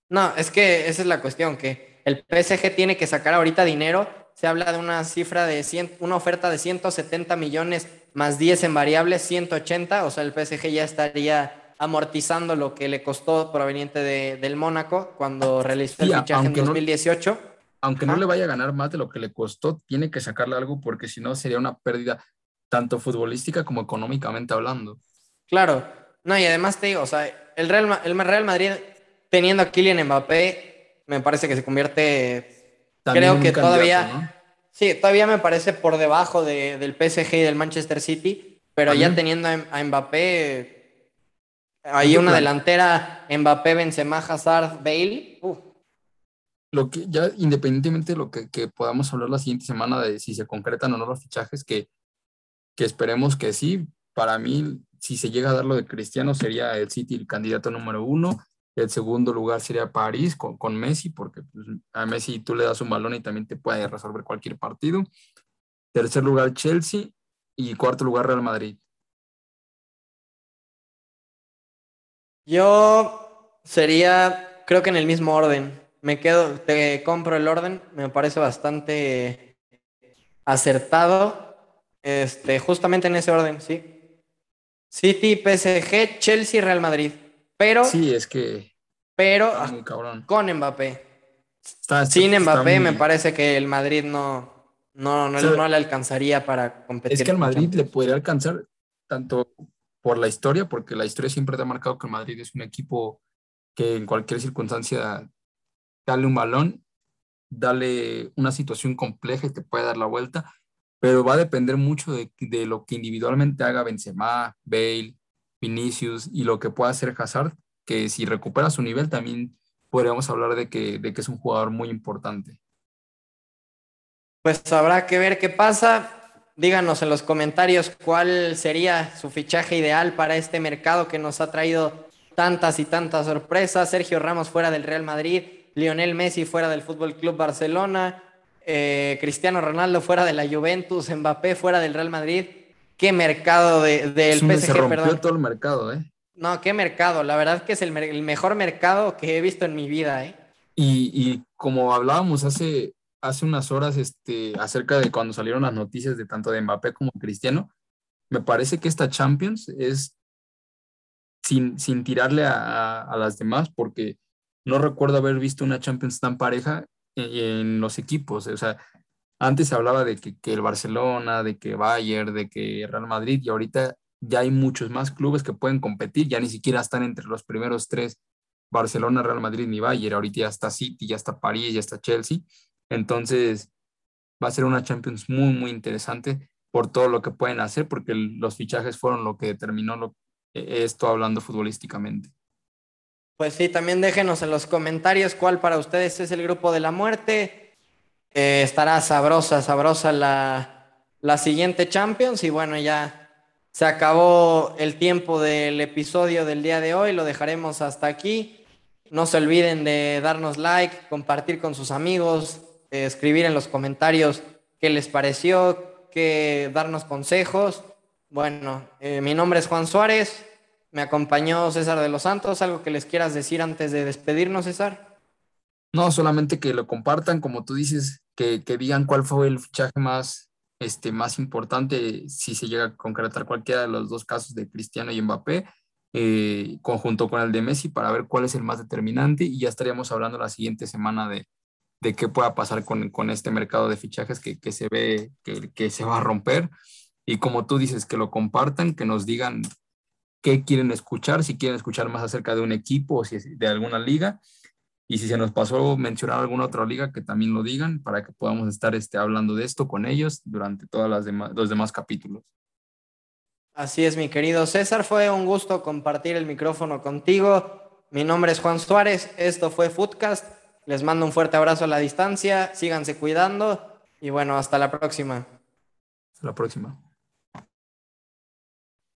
No, es que esa es la cuestión, que el PSG tiene que sacar ahorita dinero. Se habla de una cifra de 100, una oferta de 170 millones más 10 en variables, 180. O sea, el PSG ya estaría amortizando lo que le costó proveniente de, del Mónaco cuando realizó el fichaje en 2018. aunque no le vaya a ganar más de lo que le costó, tiene que sacarle algo porque si no sería una pérdida tanto futbolística como económicamente hablando. Claro, no, y además te digo, o sea, el Real, el Real Madrid teniendo a Kylian Mbappé, me parece que se convierte, creo que todavía, sí, todavía me parece por debajo de, del PSG y del Manchester City, pero ya teniendo a Mbappé, hay una delantera Mbappé, Benzema, Hazard, Bale. Lo que ya independientemente de lo que, podamos hablar la siguiente semana de si se concretan o no los fichajes, que, que esperemos que sí. Para mí, si se llega a dar lo de Cristiano, sería el City el candidato número uno. El segundo lugar sería París con, con Messi, porque pues, a Messi tú le das un balón y también te puede resolver cualquier partido. Tercer lugar, Chelsea. Y cuarto lugar, Real Madrid. Yo sería, creo que en el mismo orden. Me quedo, te compro el orden, me parece bastante acertado. Este, justamente en ese orden, sí. City, PSG, Chelsea, Real Madrid. Pero. Sí, es que. Pero con Mbappé. Sin Mbappé, me parece que el Madrid no, no, no, no, le alcanzaría para competir. Es que el Madrid le podría alcanzar tanto por la historia, porque la historia siempre te ha marcado que Madrid es un equipo que en cualquier circunstancia dale un balón, dale una situación compleja y te puede dar la vuelta, pero va a depender mucho de, lo que individualmente haga Benzema, Bale, Vinicius y lo que pueda hacer Hazard, que si recupera su nivel también podríamos hablar de que, de que es un jugador muy importante. Pues habrá que ver qué pasa. Díganos en los comentarios cuál sería su fichaje ideal para este mercado que nos ha traído tantas y tantas sorpresas. Sergio Ramos fuera del Real Madrid, Lionel Messi fuera del Fútbol Club Barcelona, eh, Cristiano Ronaldo fuera de la Juventus, Mbappé fuera del Real Madrid. ¿Qué mercado del de, PSG, se rompió todo el mercado, ¿eh? No, qué mercado. La verdad que es el, mejor mercado que he visto en mi vida, ¿eh? Y, y como hablábamos hace, hace unas horas este, acerca de cuando salieron las noticias de tanto de Mbappé como Cristiano, me parece que esta Champions es sin, sin tirarle a, a, las demás, porque no recuerdo haber visto una Champions tan pareja en, los equipos. O sea, antes se hablaba de que, el Barcelona, de que Bayern, de que Real Madrid, y ahorita ya hay muchos más clubes que pueden competir, ya ni siquiera están entre los primeros tres, Barcelona, Real Madrid ni Bayern, ahorita ya está City, ya está París, ya está Chelsea. Entonces, va a ser una Champions muy, muy interesante por todo lo que pueden hacer, porque los fichajes fueron lo que determinó e, esto hablando futbolísticamente. Pues sí, también déjenos en los comentarios cuál para ustedes es el grupo de la muerte. Eh, estará sabrosa, sabrosa la, la siguiente Champions y bueno, ya se acabó el tiempo del episodio del día de hoy, lo dejaremos hasta aquí. No se olviden de darnos like, compartir con sus amigos, escribir en los comentarios qué les pareció, que darnos consejos. Bueno, eh, mi nombre es Juan Suárez, me acompañó César de los Santos. ¿Algo que les quieras decir antes de despedirnos, César? No, solamente que lo compartan, como tú dices, que, digan cuál fue el fichaje más, este, más importante si se llega a concretar cualquiera de los dos casos de Cristiano y Mbappé, eh, conjunto con el de Messi, para ver cuál es el más determinante y ya estaríamos hablando la siguiente semana de, de qué pueda pasar con, con este mercado de fichajes que, que se ve que, que, se va a romper. Y como tú dices, que lo compartan, que nos digan qué quieren escuchar, si quieren escuchar más acerca de un equipo o si de alguna liga. Y si se nos pasó mencionar alguna otra liga, que también lo digan para que podamos estar este, hablando de esto con ellos durante todos los demás capítulos. Así es, mi querido César. Fue un gusto compartir el micrófono contigo. Mi nombre es Juan Suárez. Esto fue Foodcast. Les mando un fuerte abrazo a la distancia, síganse cuidando y bueno, hasta la próxima. Hasta la próxima.